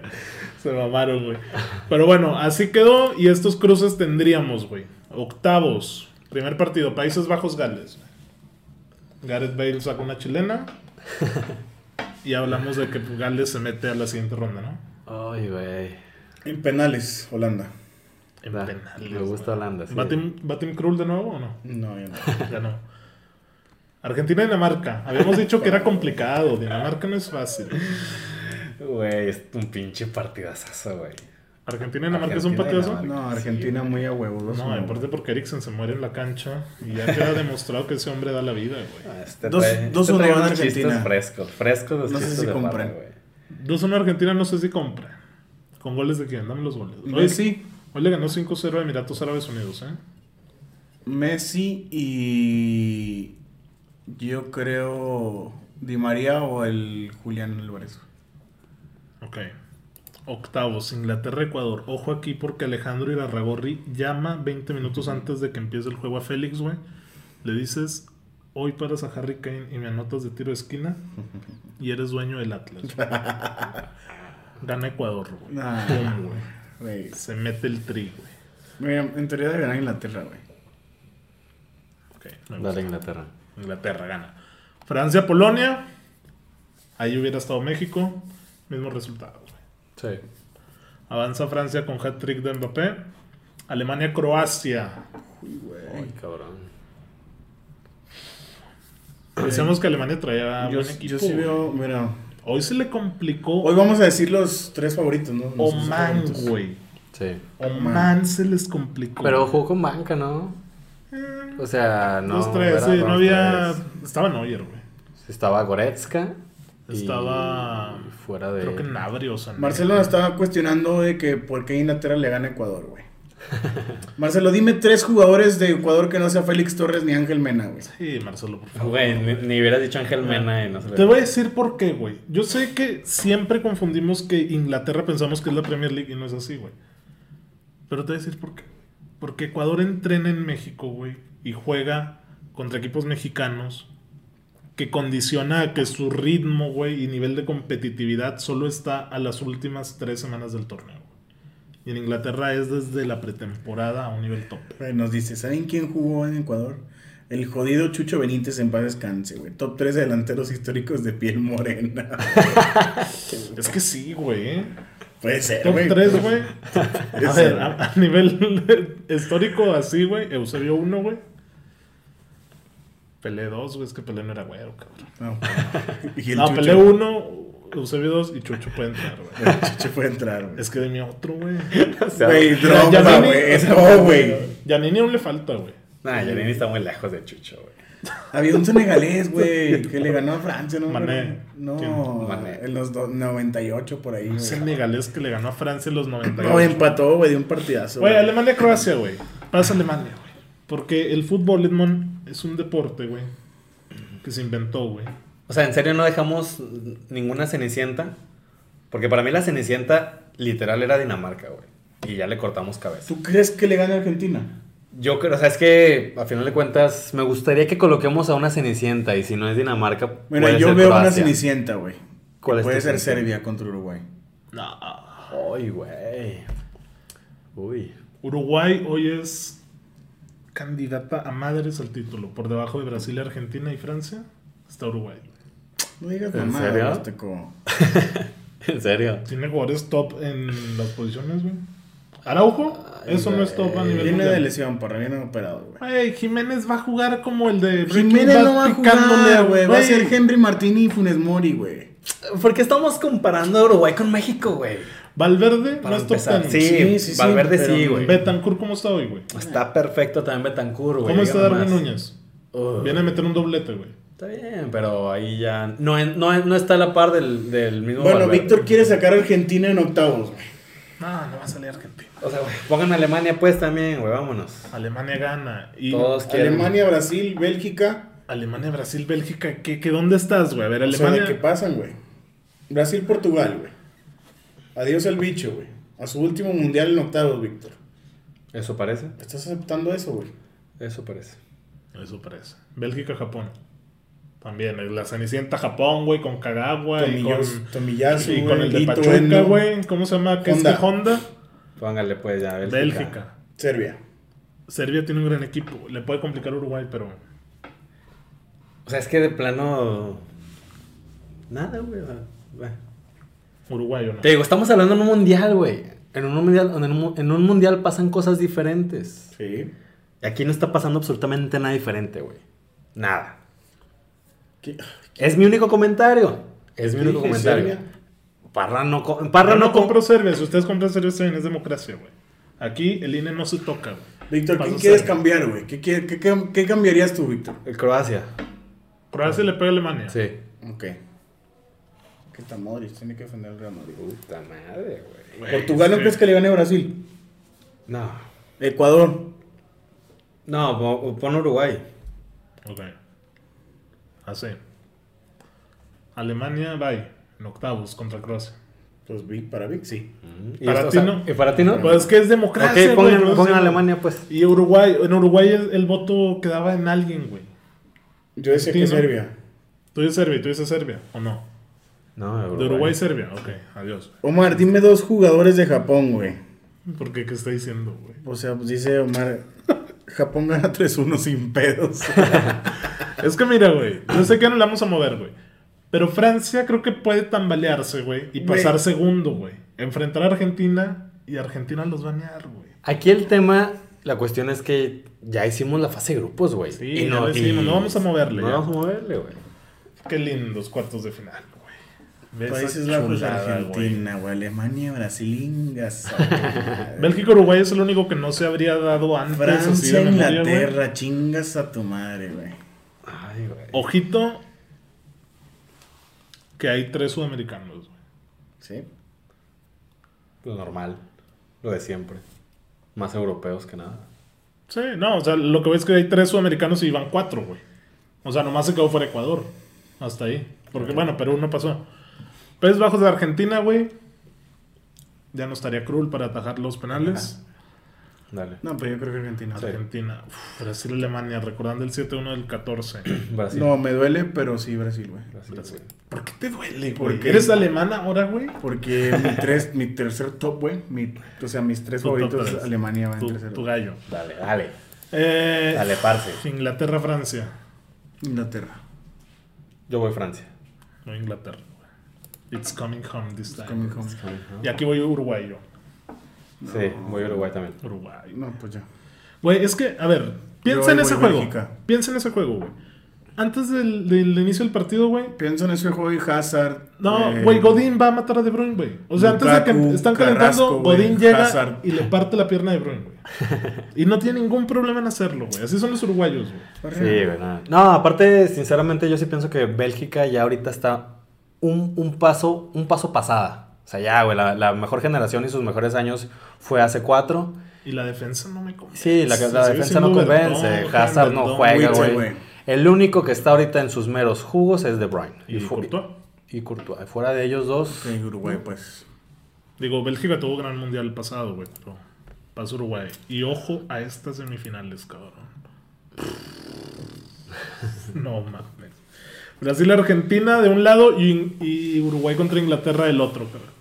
Se mamaron, güey. Pero bueno, así quedó y estos cruces tendríamos, güey. Octavos. Primer partido, Países Bajos, Gales. Gareth Bale saca una chilena. Y hablamos de que Gales se mete a la siguiente ronda, ¿no? Ay, güey. En penales, Holanda. En Da, penales, Me gusta. Holanda, sí. ¿Va Tim, ¿Va Tim Krul de nuevo o no? No, ya no. Ya no. Argentina y Dinamarca. Habíamos dicho que era complicado. Dinamarca no es fácil. Güey, es un pinche partidazo, güey. Argentina y Dinamarca es un. Dinamarca. No, Argentina muy a huevo. dos No, uno, aparte porque Eriksen se muere en la cancha y ya queda demostrado que ese hombre da la vida, güey. Este Dos- trae- dos este uno unos Argentina. frescos, frescos los No sé si compran. Parra, güey. 2-1 Argentina, no sé si compra. ¿Con goles de quién? Dame los goles. Hoy, Messi, hoy le ganó 5-0 a Emiratos Árabes Unidos, ¿eh? Messi y yo creo Di María o el Julián Álvarez. Ok. Octavos, Inglaterra-Ecuador. Ojo aquí porque Alejandro Irarragorri llama 20 minutos antes de que empiece el juego a Félix, güey. Le dices, hoy paras a Harry Kane y me anotas de tiro de esquina y eres dueño del Atlas. güey". Gana Ecuador, güey. Nah, Pum, güey. güey. Se mete el tri, güey. Mira, en teoría debe ganar Inglaterra, güey. Ok, me gusta. Dale Inglaterra. Inglaterra gana. Francia-Polonia. Ahí hubiera estado México. Mismo resultado. Sí. Avanza Francia con hat-trick de Mbappé. Alemania-Croacia. Ay, cabrón. Decíamos que Alemania traía yo, buen equipo. yo sí güey. veo, mira. Hoy se le complicó. Hoy vamos a decir los tres favoritos, ¿no? Nuestros Oman, güey. Sí. Oman se les complicó. Pero jugó con banca, ¿no? Eh, O sea, no. dos, tres, sí, no había. tres. Estaba Neuer, güey. Estaba Goretzka. Estaba- Fuera de. Creo que Navri o sea, Marcelo nos estaba cuestionando de que por qué Inglaterra le gana a Ecuador, güey. Marcelo, dime tres jugadores de Ecuador que no sea Félix Torres ni Ángel Mena, güey. Sí, Marcelo, por favor. Güey, ni, ni hubieras dicho Ángel Mena y no se Te voy a decir por qué, güey. Yo sé que siempre confundimos que Inglaterra pensamos que es la Premier League y no es así, güey. Pero te voy a decir por qué. Porque Ecuador entrena en México, güey, y juega contra equipos mexicanos que condiciona a que su ritmo, güey, y nivel de competitividad solo está a las últimas tres semanas del torneo. Y en Inglaterra es desde la pretemporada a un nivel top. Nos dice, ¿saben quién jugó en Ecuador? El jodido Chucho Benítez en paz descanse, güey. Top 3 delanteros históricos de piel morena. Es que sí, güey. Puede ser, Top güey. 3, güey. Ver, a, a nivel histórico así, güey. Eusebio 1, güey. Pelé 2, güey. Es que Pelé no era güero, cabrón. No, y el No, Pelé 1, Eusebio 2 y Chucho puede entrar, güey. Chucho puede entrar, güey. Es que de mi otro, güey. O sea, Güey, Giannini- güey. Es no, güey. Giannini aún le falta, güey. Nah, Janine está muy lejos de Chucho, güey. Había un senegalés, güey, que le ganó a Francia, ¿no? Mané. No. Mané. en los do- 98 por ahí, güey. Senegalés que le ganó a Francia en los 98. No, empató, güey, de un partidazo. Güey, Alemania-Croacia, güey. Pasa Alemania, güey. Porque el fútbol, Edmond, es un deporte, güey. Que se inventó, güey. O sea, ¿en serio no dejamos ninguna Cenicienta? Porque para mí la Cenicienta literal era Dinamarca, güey. Y ya le cortamos cabeza. ¿Tú crees que le gana a Argentina? Yo creo, o sea, es que a final de cuentas me gustaría que coloquemos a una Cenicienta y si no es Dinamarca, Bueno, puede yo ser veo una Croacia. cenicienta, güey. ¿Cuál Que es Puede ser Cenicienta? Serbia contra Uruguay. No. Ay, güey. Uy. Uruguay hoy es candidata a madres al título. Por debajo de Brasil, Argentina y Francia está Uruguay. No digas ¿En serio? ¿En serio? Tiene jugadores top en las posiciones, güey. Araujo, Ay, eso no es top a nivel Viene de lesión, para viene operado, güey. Güey, Jiménez va a jugar como el de Breaking Jiménez Bad no va a picándole jugar, güey. Va a ser Henry Martín y Funes Mori, güey. ¿Por qué estamos comparando a Uruguay con México, güey? Valverde Para no es top empezar. 10. Sí, Sí, sí, Valverde sí, güey. Betancourt, ¿cómo está hoy, güey? Está perfecto también Betancourt, güey. ¿Cómo está Darwin. Núñez? Uy. Viene a meter un doblete, güey. Está bien, pero ahí ya no, no, en- no está a la par del, del mismo Bueno, Valverde. Víctor quiere sacar a Argentina en octavos, güey. No, no va a salir Argentina. O sea, güey, pongan Alemania pues también, güey, vámonos. Alemania gana. Y Todos quieren. Alemania, Brasil, Bélgica. Alemania, Brasil, Bélgica. ¿qué, qué, ¿Dónde estás, güey? A ver, O sea, Alemania. ¿de qué pasan, güey? Brasil, Portugal, güey. Adiós al bicho, güey. A su último mundial en octavos, Víctor. Eso parece. ¿Estás aceptando eso, güey? Eso parece. Eso parece. Bélgica, Japón. También, la Cenicienta Japón, güey, con Kagawa y con, Tomillos- Tomiyasu, y con el de Pachuca, güey. ¿Cómo se llama? ¿Qué es Honda. que Honda? Póngale pues ya, Bélgica. Bélgica. Serbia. Serbia tiene un gran equipo. Le puede complicar a Uruguay, pero. O sea, es que de plano. Nada, güey. güey. Uruguay o no. Te digo, estamos hablando en un mundial, güey. En un mundial, en un, en un mundial pasan cosas diferentes. Sí. Y aquí no está pasando absolutamente nada diferente, güey. Nada. ¿Qué? Es mi único comentario. Es mi ¿Qué único comentario. Serbia. Parra no, co- Parra no, no co- compro Serbia. Si ustedes compran Serbia, es democracia, güey. Aquí el INE no se toca, güey. Víctor, ¿qué quieres Serbia. cambiar, güey? ¿Qué, qué, qué, qué- qué cambiarías tú, Víctor? El Croacia. Croacia le pega a Alemania. Sí. Ok. ¿Qué tal Modric? Tiene que defender el Real Madrid. Puta madre, güey. ¿Portugal no es crees que le gane a Brasil? No. Ecuador. No, po- pon Uruguay. Ok. Así. Alemania, bye. En octavos contra Croacia. Pues para Vic, sí. ¿Y Para ti o sea, no. ¿Y para ti no? Pues es que es democracia. ok, pongan, no pongan. Alemania, pues. Y Uruguay, en Uruguay el, el voto quedaba en alguien, güey. Yo decía que. Serbia. Tú dices Serbia, tú dices Serbia, ¿o no? No, De Uruguay, Serbia. Ok, adiós. Omar, dime dos jugadores de Japón, güey. ¿Por qué? ¿Qué está diciendo, güey? O sea, pues dice Omar, Japón gana 3-1 sin pedos. Es que mira, güey. Yo sé que no la vamos a mover, güey. Pero Francia creo que puede tambalearse, güey. Y pasar segundo, güey. Enfrentar a Argentina y Argentina los va a bañar, güey. Aquí el tema, la cuestión es que ya hicimos la fase de grupos, güey. Sí, y hicimos, no vamos a moverle No ya. vamos a moverle, güey. Qué lindos cuartos de final, Países Bajos. Argentina, güey. Alemania, Brasilingas. Bélgica, Uruguay es el único que no se habría dado antes. así Francia, de memoria, güey. Inglaterra, chingas a tu madre, güey. Ay, güey. Ojito que hay tres sudamericanos, güey. Sí. Lo normal. Lo de siempre. Más europeos que nada. Sí, no, o sea, lo que ves es que hay tres sudamericanos y van cuatro, güey. O sea, nomás se quedó fuera Ecuador. Hasta ahí. Porque, bueno, Perú no pasó. Países Bajos de Argentina, güey. Ya no estaría cruel para atajar los penales. Dale. No, pero yo creo que Argentina. Argentina. Uf, Brasil, Alemania. Recordando el 7-1 del 14. Brasil. No, me duele, pero sí Brasil, güey. Brasil, güey. ¿Por qué te duele. ¿Eres alemana ahora, güey? Porque mi, tres, mi tercer top, güey. mi- O sea, mis tres Tu favoritos, tres. Alemania va en Tu, tercero. tu gallo. Dale, dale. Eh, Dale, parce. Inglaterra, Francia. Inglaterra. Yo voy a Francia. No Inglaterra. It's coming home this time. Coming home. Y aquí voy Uruguay yo. Sí, voy a Uruguay también. Uruguay. No, pues ya. Güey, es que, a ver, piensa Yo en ese juego. Piensa en ese juego, güey. Antes del, del inicio del partido, güey. Pienso en ese juego y Hazard. No, eh, güey, Godín va a matar a De Bruyne, güey. O sea, antes de que están calentando, Carrasco, Godín llega Hazard. y le parte la pierna a De Bruyne, güey. Y no tiene ningún problema en hacerlo, güey. Así son los uruguayos, güey. Sí, güey. No. no, aparte, sinceramente, yo sí pienso que Bélgica ya ahorita está un, un paso, un paso pasada. O sea, ya, güey, la, la mejor generación y sus mejores años fue hace cuatro. Y la defensa no me convence. Sí, la, defensa no convence. Hazard no juega, güey. El único que está ahorita en sus meros jugos es De Bruyne. Y fu- Courtois. Y Courtois. Fuera de ellos dos, Ok, Uruguay, pues. Digo, Bélgica tuvo gran mundial pasado, güey. Pero pasa Uruguay. Y ojo a estas semifinales, cabrón. no mames. Brasil, Argentina de un lado y, y Uruguay contra Inglaterra del otro, cabrón.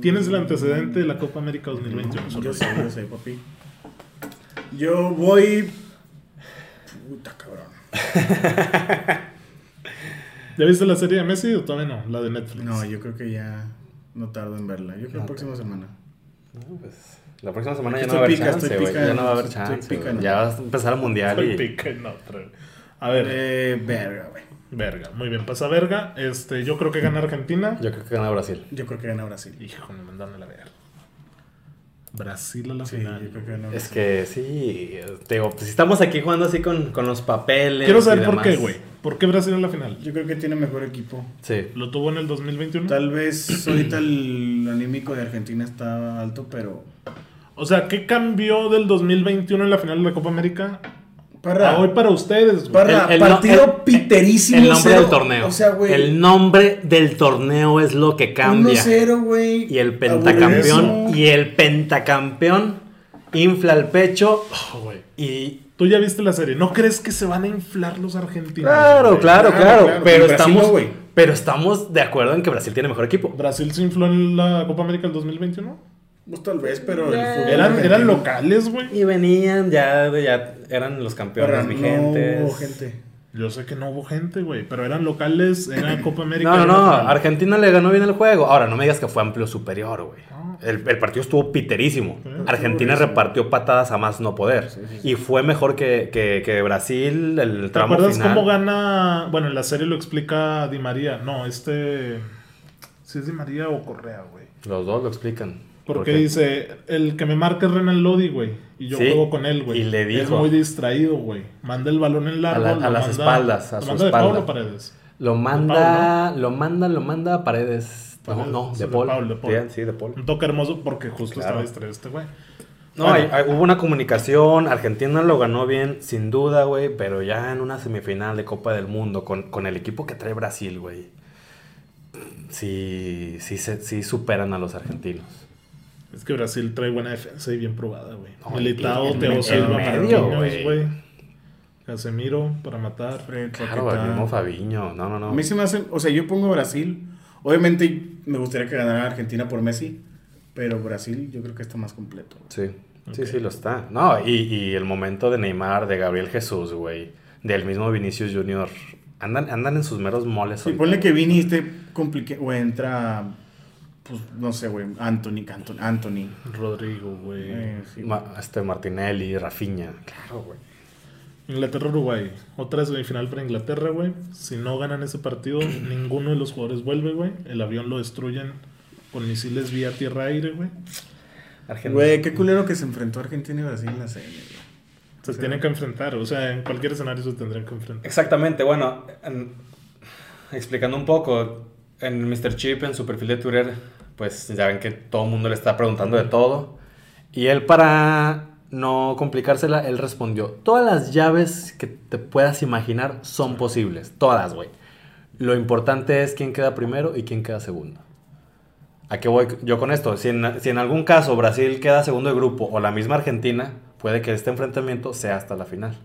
Tienes el antecedente de la Copa América 2021. solo Yo sé, yo sé, papi. Yo voy. Puta cabrón. ¿Ya viste la serie de Messi o todavía no? La de Netflix. No, yo creo que ya no tardo en verla. Yo creo que la No, próxima semana. No, pues, la próxima semana ya no va a haber pica, chance, pica, Ya no va a haber estoy chance. pica, güey. no. Ya va a empezar el mundial Estoy y. pica en otra. A ver, Eh, verga, güey. verga. Muy bien, pasa verga. Este, yo creo que gana Argentina. Yo creo que gana Brasil. Yo creo que gana Brasil. Hijo, me mandaron a la verga. Brasil a la Sí, final. yo creo que gana Es que sí, te digo, pues si estamos aquí jugando así con, con los papeles. Quiero y saber por demás. qué, güey. ¿Por qué Brasil en la final? Yo creo que tiene mejor equipo. Sí. ¿Lo tuvo en el 2021? Tal vez ahorita el anímico de Argentina está alto, pero. O sea, ¿qué cambió del 2021 en la final de la Copa América Parra, a hoy para ustedes, güey? Parra, El- el no- partido el- piterísimo. El nombre cero. del torneo. O sea, güey. El nombre del torneo es lo que cambia. 1-0, güey. Y el pentacampeón. Y el pentacampeón infla el pecho Oh, güey. y. Tú ya viste la serie. ¿No crees que se van a inflar los argentinos? Claro, güey? claro, Claro, claro. claro. Pero Brasil estamos. no, güey. pero estamos de acuerdo en que Brasil tiene mejor equipo. ¿Brasil se infló en la Copa América del 2021? Pues tal vez, pero. el fútbol Eran, argentino- eran locales, güey. Y venían ya, de- ya eran los campeones vigentes. No hubo gente. Yo sé que no hubo gente, güey. Pero eran locales, era Copa América. No, no, no. Argentina le ganó bien el juego. Ahora, no me digas que fue amplio superior, güey. No. El, el partido estuvo piterísimo. Sí, Argentina estuvo repartió patadas a más no poder. Sí, sí, sí. Y fue mejor que, que- que Brasil el ¿Te tramo acuerdas final. cómo gana? Bueno, en la serie lo explica Di María. No, este. Si es Di María o Correa, güey. Los dos lo explican. Porque dice: El que me marca es Renan Lodi, güey. Y yo Sí, juego con él, güey. y le Es dijo- muy distraído, güey. Manda el balón en largo. A la- a las manda- espaldas, a lo su manda de espalda. Pablo Paredes. Lo manda, lo manda, lo manda a Paredes. No, Paredes, no, de de Paul. De. Sí, Sí, de Paul. Un toque hermoso porque justo Claro. estaba distraído este güey. No, Bueno. hay- hay- hubo una comunicación, Argentina lo ganó bien, sin duda, güey, pero ya en una semifinal de Copa del Mundo, con, con el equipo que trae Brasil, güey, sí, sí, se- sí superan a los argentinos. Es que Brasil trae buena defensa y bien probada, güey. No, Militao, y Teo Silva, Marquinhos, güey. Casemiro para matar. Fred, Claro, el mismo Fabiño, no, no, no. A mí se me hace. O sea, yo pongo Brasil. Obviamente me gustaría que ganara Argentina por Messi. Pero Brasil yo creo que está más completo. Sí, sí, sí lo está. No, y, y el momento de Neymar, de Gabriel Jesús, güey, del mismo Vinicius Junior, andan, andan en sus meros moles. Sí, ahorita. ponle que Vini esté complicado. O entra. Pues no sé, güey. Anthony, Anthony. Anthony. Rodrigo, güey. Eh, sí. Ma- este Martinelli, Rafinha. Claro, güey. Inglaterra-Uruguay. Otra semifinal para Inglaterra, güey. Si no ganan ese partido, ninguno de los jugadores vuelve, güey. El avión lo destruyen con misiles vía tierra-aire, güey. Argentina. Güey, qué culero que se enfrentó Argentina y Brasil en la serie, güey. Se O sea, tienen que enfrentar. O sea, en cualquier escenario se tendrían que enfrentar. Exactamente, bueno, en- explicando un poco, en Mr. Chip, en su perfil de Twitter, pues ya ven que todo el mundo le está preguntando de todo. Y él para no complicársela, él respondió, todas las llaves que te puedas imaginar son posibles, todas, güey. Lo importante es quién queda primero y quién queda segundo. ¿A qué voy yo con esto? Si en, si en algún caso Brasil queda segundo de grupo o la misma Argentina, puede que este enfrentamiento sea hasta la final.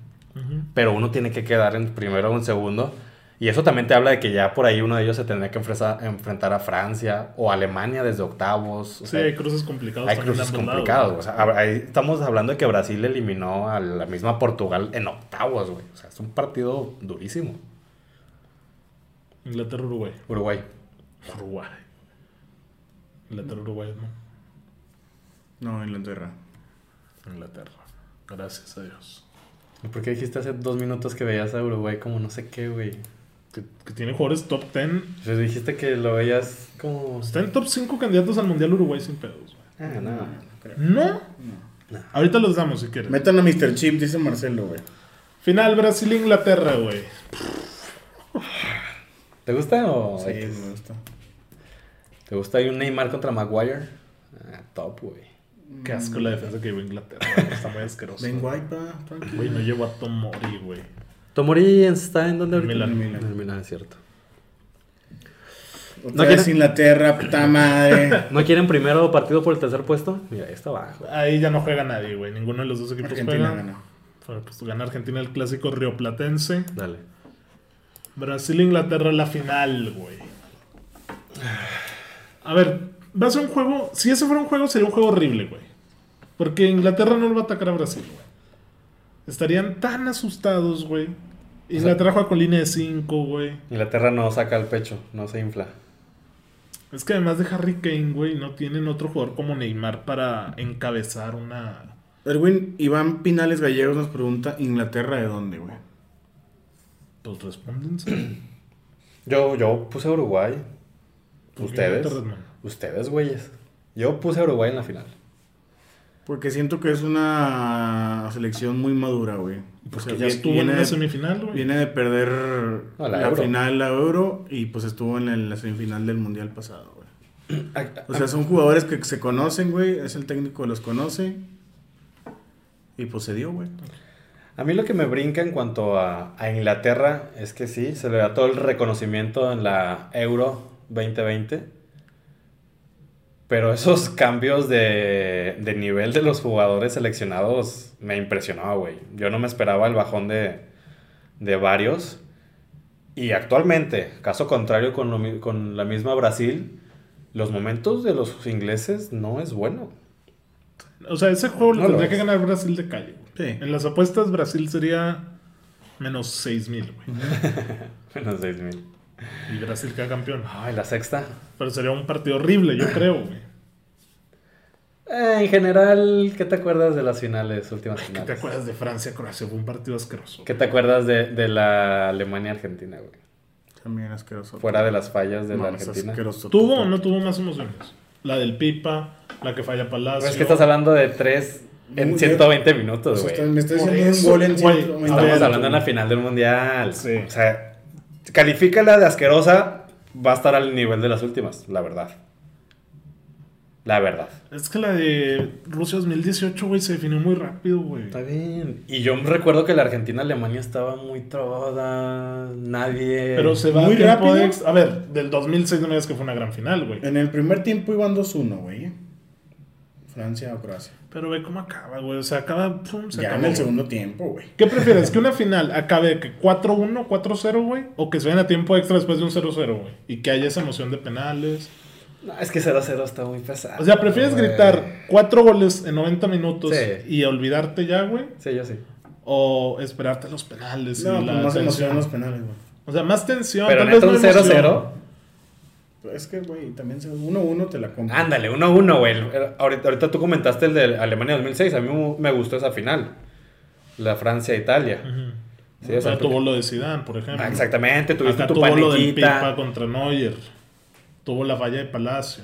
Pero uno tiene que quedar en primero o en segundo. Y eso también te habla de que ya por ahí uno de ellos se tendría que enfresa- enfrentar a Francia o Alemania desde octavos. o Sí, sea, hay cruces complicados. hay cruces complicados. lados, o sea, a- ahí estamos hablando de que Brasil eliminó a la misma Portugal en octavos, güey. O sea, es un partido durísimo. Inglaterra, Uruguay. Uruguay. Uruguay. Inglaterra, Uruguay, no. No, Inglaterra. Inglaterra. Gracias a Dios. ¿Por qué dijiste hace dos minutos que veías a Uruguay como no sé qué, güey? Que, que tiene jugadores top 10. Pues dijiste que lo veías como... Está en top 5 candidatos al Mundial Uruguay sin pedos. güey. Ah, no. ¿No? Ahorita los damos si quieres. Metan a Mr. Chip, dice Marcelo, güey. Final Brasil-Inglaterra, güey. ¿Te gusta o...? Sí, X? me gusta. ¿Te gusta ahí un Neymar contra Maguire? Ah, top, güey. Qué asco la defensa que llevó Inglaterra. Está muy asqueroso. Ben White, pa, tranquilo. Güey, no llevó a Tomori, güey. Tomori está en donde En ahorita? Milán. En el Milán, es cierto. Otra No vez quiere- Inglaterra, puta madre. ¿No quieren primero partido por el tercer puesto? Mira, ahí está abajo. Ahí ya no juega nadie, güey. Ninguno de los dos equipos Argentina juega. ganó. Bueno, pues gana Argentina el clásico rioplatense. Dale. Brasil-Inglaterra la final, güey. A ver, va a ser un juego. Si ese fuera un juego, sería un juego horrible, güey. Porque Inglaterra no lo va a atacar a Brasil, güey. Estarían tan asustados, güey. Inglaterra juega con línea de 5, güey. Inglaterra no saca el pecho, no se infla. Es que además de Harry Kane, güey, no tienen otro jugador como Neymar para encabezar una. Erwin Iván Pinales Gallegos nos pregunta: ¿Inglaterra de dónde, güey? Pues respóndense. Yo, yo puse Uruguay. ¿Por qué ¿Ustedes? Ustedes, güeyes. Yo puse a Uruguay en la final. Porque siento que es una selección muy madura, güey. Pues O sea, que ya estuvo en de, semifinal, güey. viene de perder la la, Euro. final, la Euro, y pues estuvo en la semifinal del Mundial pasado, güey. O sea, son jugadores que se conocen, güey. Es el técnico que los conoce. Y pues se dio, güey. A mí lo que me brinca en cuanto a, a Inglaterra es que sí, se le da todo el reconocimiento en la Euro 2020. Pero esos cambios de, de nivel de los jugadores seleccionados me impresionaba, güey. Yo no me esperaba el bajón de, de varios. Y actualmente, caso contrario con, lo con la misma Brasil, los momentos de los ingleses no es bueno. O sea, ese juego lo No lo tendría es. que ganar Brasil de calle, güey. Sí. En las apuestas, Brasil sería menos 6000, güey. Menos 6.000. Y Brasil queda campeón. Ay, la sexta. Pero sería un partido horrible, yo creo, güey. Eh, en general, ¿qué te acuerdas de las finales, últimas ¿Qué finales? te acuerdas de Francia-Croacia? Fue un partido asqueroso. ¿Qué te acuerdas de, de la Alemania-Argentina, güey? También asqueroso. Fuera de las fallas de No, la Argentina. asqueroso. ¿Tuvo o no tuvo más emociones? La del Pipa, la que falla Palacio. Pero es que estás hablando de tres en Muy 120 O minutos, güey. me está Por diciendo un gol en güey, 120. a Estamos hablando en la final del mundial. Sí. O sea, califícala de asquerosa, va a estar al nivel de las últimas, la verdad. La verdad. Es que la de Rusia 2018, güey, se definió muy rápido, güey. Está bien. Y yo recuerdo que la Argentina-Alemania estaba muy trabada. Nadie. Pero se va Muy rápido. ex- A ver, del 2006 no me digas que fue una gran final, güey. En el primer tiempo iban 2-1, güey. Francia o Croacia. Pero ve cómo acaba, güey. O sea, acaba. pum, se Ya acabó, en el güey. segundo tiempo, güey. ¿Qué prefieres? ¿Que una final acabe que 4-1, 4-0, güey? ¿O que se vayan a tiempo extra después de un 0-0, güey? Y que haya esa emoción de penales. No, es que 0-0 está muy pesado. O sea, ¿prefieres güey. gritar 4 goles en 90 minutos Sí. y olvidarte ya, güey? Sí, yo sí. O esperarte los penales No, y pues la más emoción tensión? los penales, güey. O sea, más tensión. Pero tal neta vez un no emoción. 0-0. Es que, güey, también se- 1-1 te la compro. Ándale, 1-1, güey. Ahorita, ahorita tú comentaste el de Alemania 2006. A mí me gustó esa final. La Francia-Italia. Ujú. Sí, o sea, tuvo lo de Zidane, por ejemplo. Ah, exactamente, tuviste Acá tu tuvo lo del. Pipa contra Neuer. Tuvo la falla de Palacio.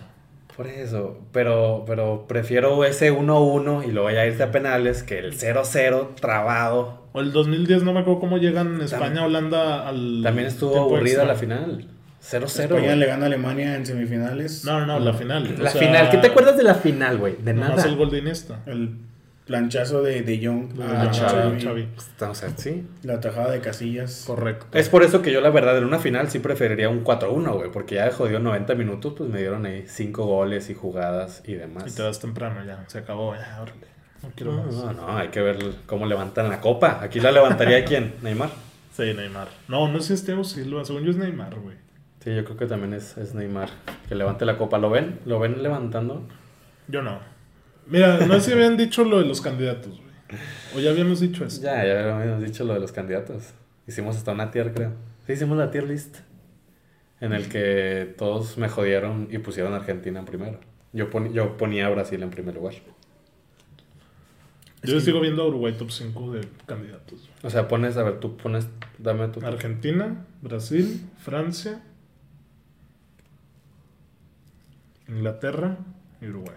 Por eso, pero, pero prefiero ese 1-1 y luego ya irte a penales que el 0-0 trabado. O el 2010, no me acuerdo cómo llegan España, Holanda al. También estuvo aburrida extra. la final. 0-0. España güey. le gana a Alemania en semifinales. No, no, no, la final. La O sea, final, ¿qué te acuerdas de la final, güey? De nada. el gol de Iniesta. El, Planchazo de De de a Jong, Xavi. Xavi. La tajada de Casillas. Correcto. Es por eso que yo, la verdad, en una final sí preferiría un 4-1, güey. Porque ya de jodido 90 minutos, pues me dieron ahí 5 goles y jugadas y Y demás. te vas temprano ya. Se acabó, ya, órale. No quiero No, más. no, no, hay que ver cómo levantan la copa. Aquí la levantaría quién, Neymar. Sí, Neymar. No, no es Thiago Silva. Según yo es Neymar, güey. Sí, yo creo que también es, es Neymar. Que levante la copa. ¿Lo ven? ¿Lo ven levantando? Yo no. Mira, no sé si habían dicho lo de los candidatos, güey. O ya habíamos dicho eso. Ya, ya habíamos dicho lo de los candidatos. Hicimos hasta una tier, creo. Sí, hicimos la tier list. En el que todos me jodieron y pusieron a Argentina en primero. Yo, pon- yo ponía a Brasil en primer lugar. Yo sigo viendo a Uruguay top 5 de candidatos. O sea, pones, a ver, tú pones, dame tu... Argentina, Brasil, Francia, Inglaterra y Uruguay.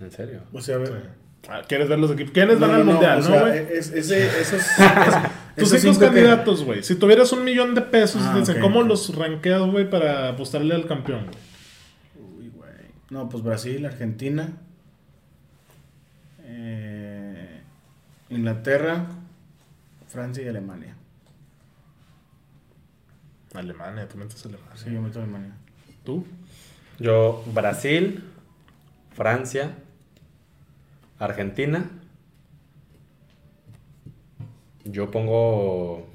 ¿En serio? O sea, a ver. Sí. Ah, ¿Quieres ver los equipos? ¿Quiénes van No, al no, no, mundial, o no, sea, güey? es- ese- esos, es- Tus esos que- candidatos, güey. Si tuvieras un millón de pesos, Ah, ¿cómo los rankeas, güey, para apostarle al campeón? güey? Uy, güey. No, pues Brasil, Argentina, eh, Inglaterra, Francia y Alemania. Alemania, tú metes Alemania. Sí, yo meto Alemania. ¿Tú? Yo, Brasil, Francia, Argentina. Yo pongo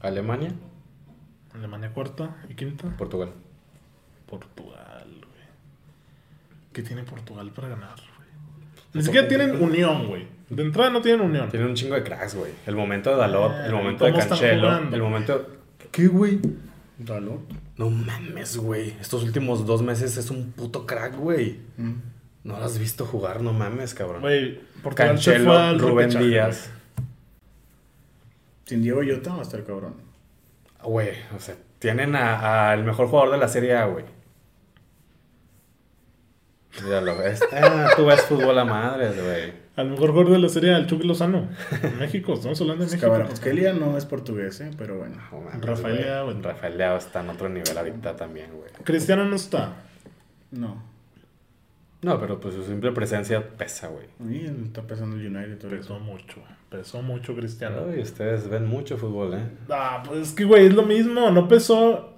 Alemania, Alemania cuarta y quinta. Portugal. Portugal, güey. ¿Qué tiene Portugal para ganar, güey? Ni siquiera tienen unión, güey. De entrada no tienen unión. Tiene un chingo de cracks, güey. El momento de Dalot, Eh, el momento de ¿cómo están Cancelo, jugando, el momento... ¿Qué, güey? Dalot. No mames, güey. Estos últimos dos meses es un puto crack, güey. Mm. No lo has visto jugar, no mames, cabrón. Güey, al Rubén Díaz. Sin Diego Yota va a estar cabrón. Güey, o sea, tienen al mejor jugador de la Serie A, güey. Ya lo ves. Ah, tú ves fútbol a madres, güey. güey. Al mejor jugador de la serie, el Chucky Lozano. En México, estamos hablando de Es México. cabrón. Esquelia no es portugués, ¿eh? pero bueno. No mames, Rafael güey. Leao, güey. Rafael Leao está en otro nivel ahorita también, güey. Cristiano no está. No. No, pero pues su simple presencia pesa, güey. Y está pesando el United todo Pesó eso. mucho. Pesó mucho Cristiano. Uy, ustedes ven mucho fútbol, ¿eh? Ah, pues es que, güey, es lo mismo. No pesó.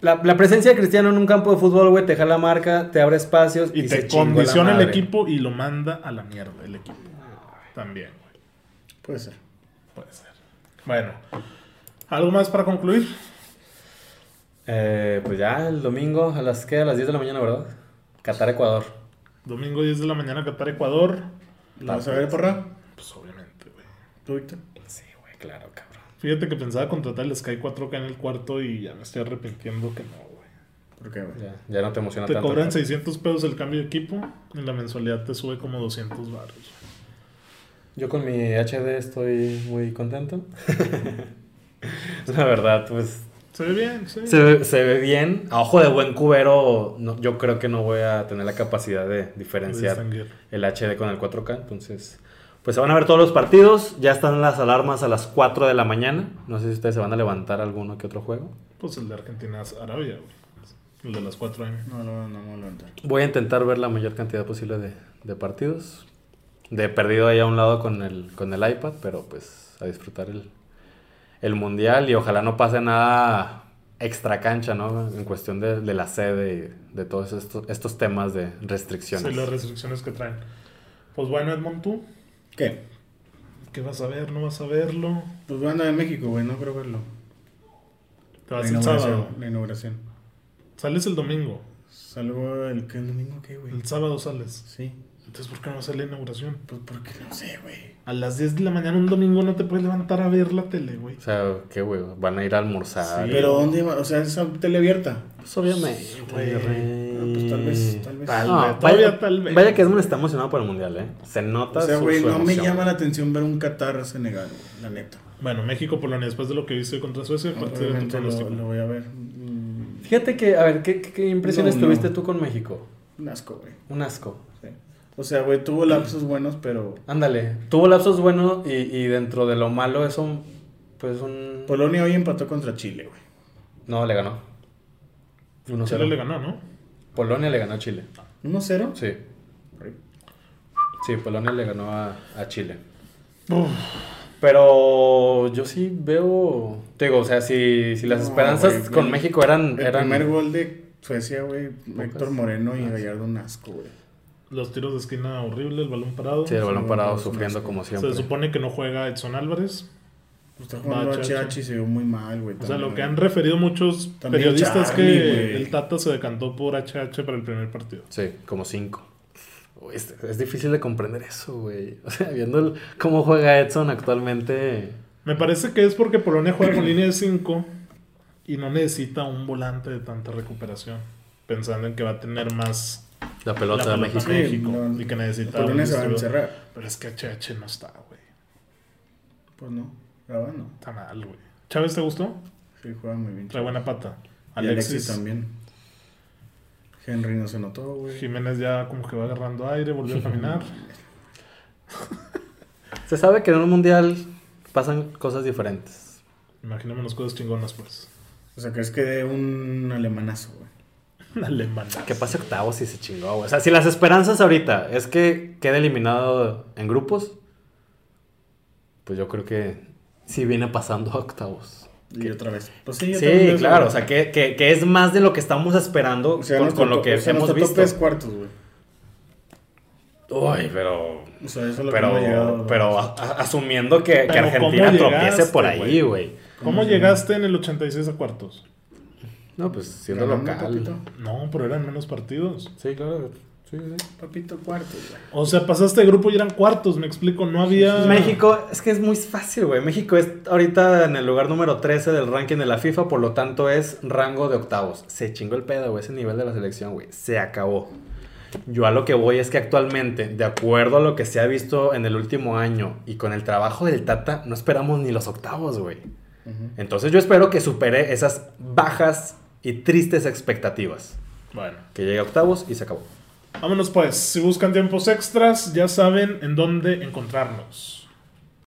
La, la presencia de Cristiano en un campo de fútbol, güey, te jala marca, te abre espacios Y, y, se te la condiciona el equipo y lo manda a la mierda el equipo. También, güey. Puede ser. Puede ser. Bueno. ¿Algo más para concluir? Eh, pues ya el domingo a las, ¿qué? A las 10 de la mañana, ¿verdad? Qatar, Ecuador. Domingo 10 de la mañana, Qatar, Ecuador. ¿Lo vas a ver, porra? Pues obviamente, güey. ¿Tú, Víctor? Sí, güey, claro, cabrón. Fíjate que pensaba contratar el Sky 4K en el cuarto y ya me estoy arrepintiendo que no, güey. ¿Por qué, güey? Ya, ya no te emociona Te tanto. cobran cabrón. 600 pesos el cambio de equipo y la mensualidad te sube como 200 baros. Yo con mi HD estoy muy contento. la verdad, pues Se ve bien, sí. se ve, se ve bien. A ojo de buen cubero, no- yo creo que no voy a tener la capacidad de diferenciar el HD con el 4K. Entonces, pues se van a ver todos los partidos. Ya están las alarmas a las 4 de la mañana. No sé si ustedes se van a levantar alguno que otro juego. Pues el de Argentina-Arabia. El de las 4 AM. No, no, no me voy a levantar. Voy a intentar ver la mayor cantidad posible de, de partidos. De perdido ahí a un lado con el, con el iPad, pero pues a disfrutar el, el mundial y ojalá no pase nada extra cancha, ¿no? En cuestión de, de la sede y de todos estos, estos temas de restricciones. Sí, las restricciones que traen. Pues bueno, Edmond, tú, ¿Qué? ¿qué vas a ver? ¿No vas a verlo? Pues a andar en México, güey. No creo verlo. Te La vas el inauguración. sábado. La inauguración. Sales el domingo. Salgo el, ¿qué, el domingo qué, güey? El sábado sales. Sí. Entonces, ¿por qué no sale la inauguración? Pues porque no sé, güey. A las 10 de la mañana un domingo no te puedes levantar a ver la tele, güey. O sea, ¿qué, güey? ¿Van a ir a almorzar? Sí. Pero ¿dónde iba? O sea, es tele abierta. Pues obviamente, Güey. Pues tal vez- tal vez. Tal No, vez, todavía vaya, tal vez. vaya que Edmund está emocionado por el mundial, ¿eh? Se nota O sea, güey, no me llama la atención ver un Qatar-Senegal, la neta. Bueno, México-Polonia, después de lo que viste contra Suecia, ¿cuál sería tu lo, lo voy a ver. Mm, Fíjate que, a ver, ¿qué, qué- qué impresiones No, no. tuviste tú con México? Un asco, güey. Un asco. Sí. O sea, güey, tuvo lapsos buenos, pero Ándale, tuvo lapsos buenos y, y dentro de lo malo es un, pues un... Polonia hoy empató contra Chile, güey. No, le ganó. 1-0. Chile le ganó, ¿no? Polonia le ganó a Chile. 1-0. Sí. Sí, Polonia le ganó a, a Chile. Pero yo sí veo. Te digo, o sea, si, si las No, esperanzas güey, con México eran. El eran primer gol de Suecia, güey. Héctor Moreno y Ah. Gallardo un asco, güey. Los tiros de esquina horrible, el balón parado. Sí, el balón Sí, parado sufriendo como Se siempre. supone que no juega Edson Álvarez. Está jugando y se vio muy mal, güey. O sea, lo que han referido muchos También periodistas es Charlie, que güey. el Tata se decantó por HH para el primer partido. Sí, como cinco. Uy, Es, es difícil de comprender eso, güey. O sea, viendo el- cómo juega Edson actualmente. Me parece que es porque Polonia juega con línea de 5 y no necesita un volante de tanta recuperación. Pensando en que va a tener más La pelota la de México. México no, y que necesita Polonia se va a encerrar. Pero es que HH no está, güey. Pues no, No. Está mal, güey. ¿Chávez te gustó? Sí, juega muy bien. Trae buena pata. Y Alexis, Alexis, también. Henry no se notó, güey. Jiménez ya como que va agarrando aire, volvió a caminar. Se sabe que en un mundial pasan cosas diferentes. Imaginémonos cosas chingonas, pues. O sea, crees que de un alemanazo, güey. Un alemanazo. Que pase octavos y se chingó, güey. O sea, si las esperanzas ahorita es que quede eliminado en grupos, pues yo creo que sí viene pasando a octavos. Y otra vez. Pues sí, Sí, claro, o sea, que, que- que es más de lo que estamos esperando O sea, con, lo que o sea, hemos visto. es cuartos, güey. Uy, pero. O sea, eso es lo que Pero, llegado. pero a- a- asumiendo que, que Argentina ¿cómo tropiece por ahí, güey? ¿Cómo llegaste en el 86 a cuartos? No, pues siendo local. No, pero eran menos partidos. Sí, claro. Sí, sí. Papito cuartos, güey. O sea, pasaste de grupo y eran cuartos, me explico. No había. México, es que es muy fácil, güey. México es ahorita en el lugar número 13 del ranking de la FIFA, por lo tanto es rango de octavos. Se chingó el pedo, güey, ese nivel de la selección, güey. Se acabó. Yo a lo que voy es que actualmente, de acuerdo a lo que se ha visto en el último año y con el trabajo del Tata, no esperamos ni los octavos, güey. Entonces yo espero que supere esas bajas y tristes expectativas. Bueno, Que llegue a octavos y se acabó. Vámonos pues. Si buscan tiempos extras, ya saben en dónde encontrarnos.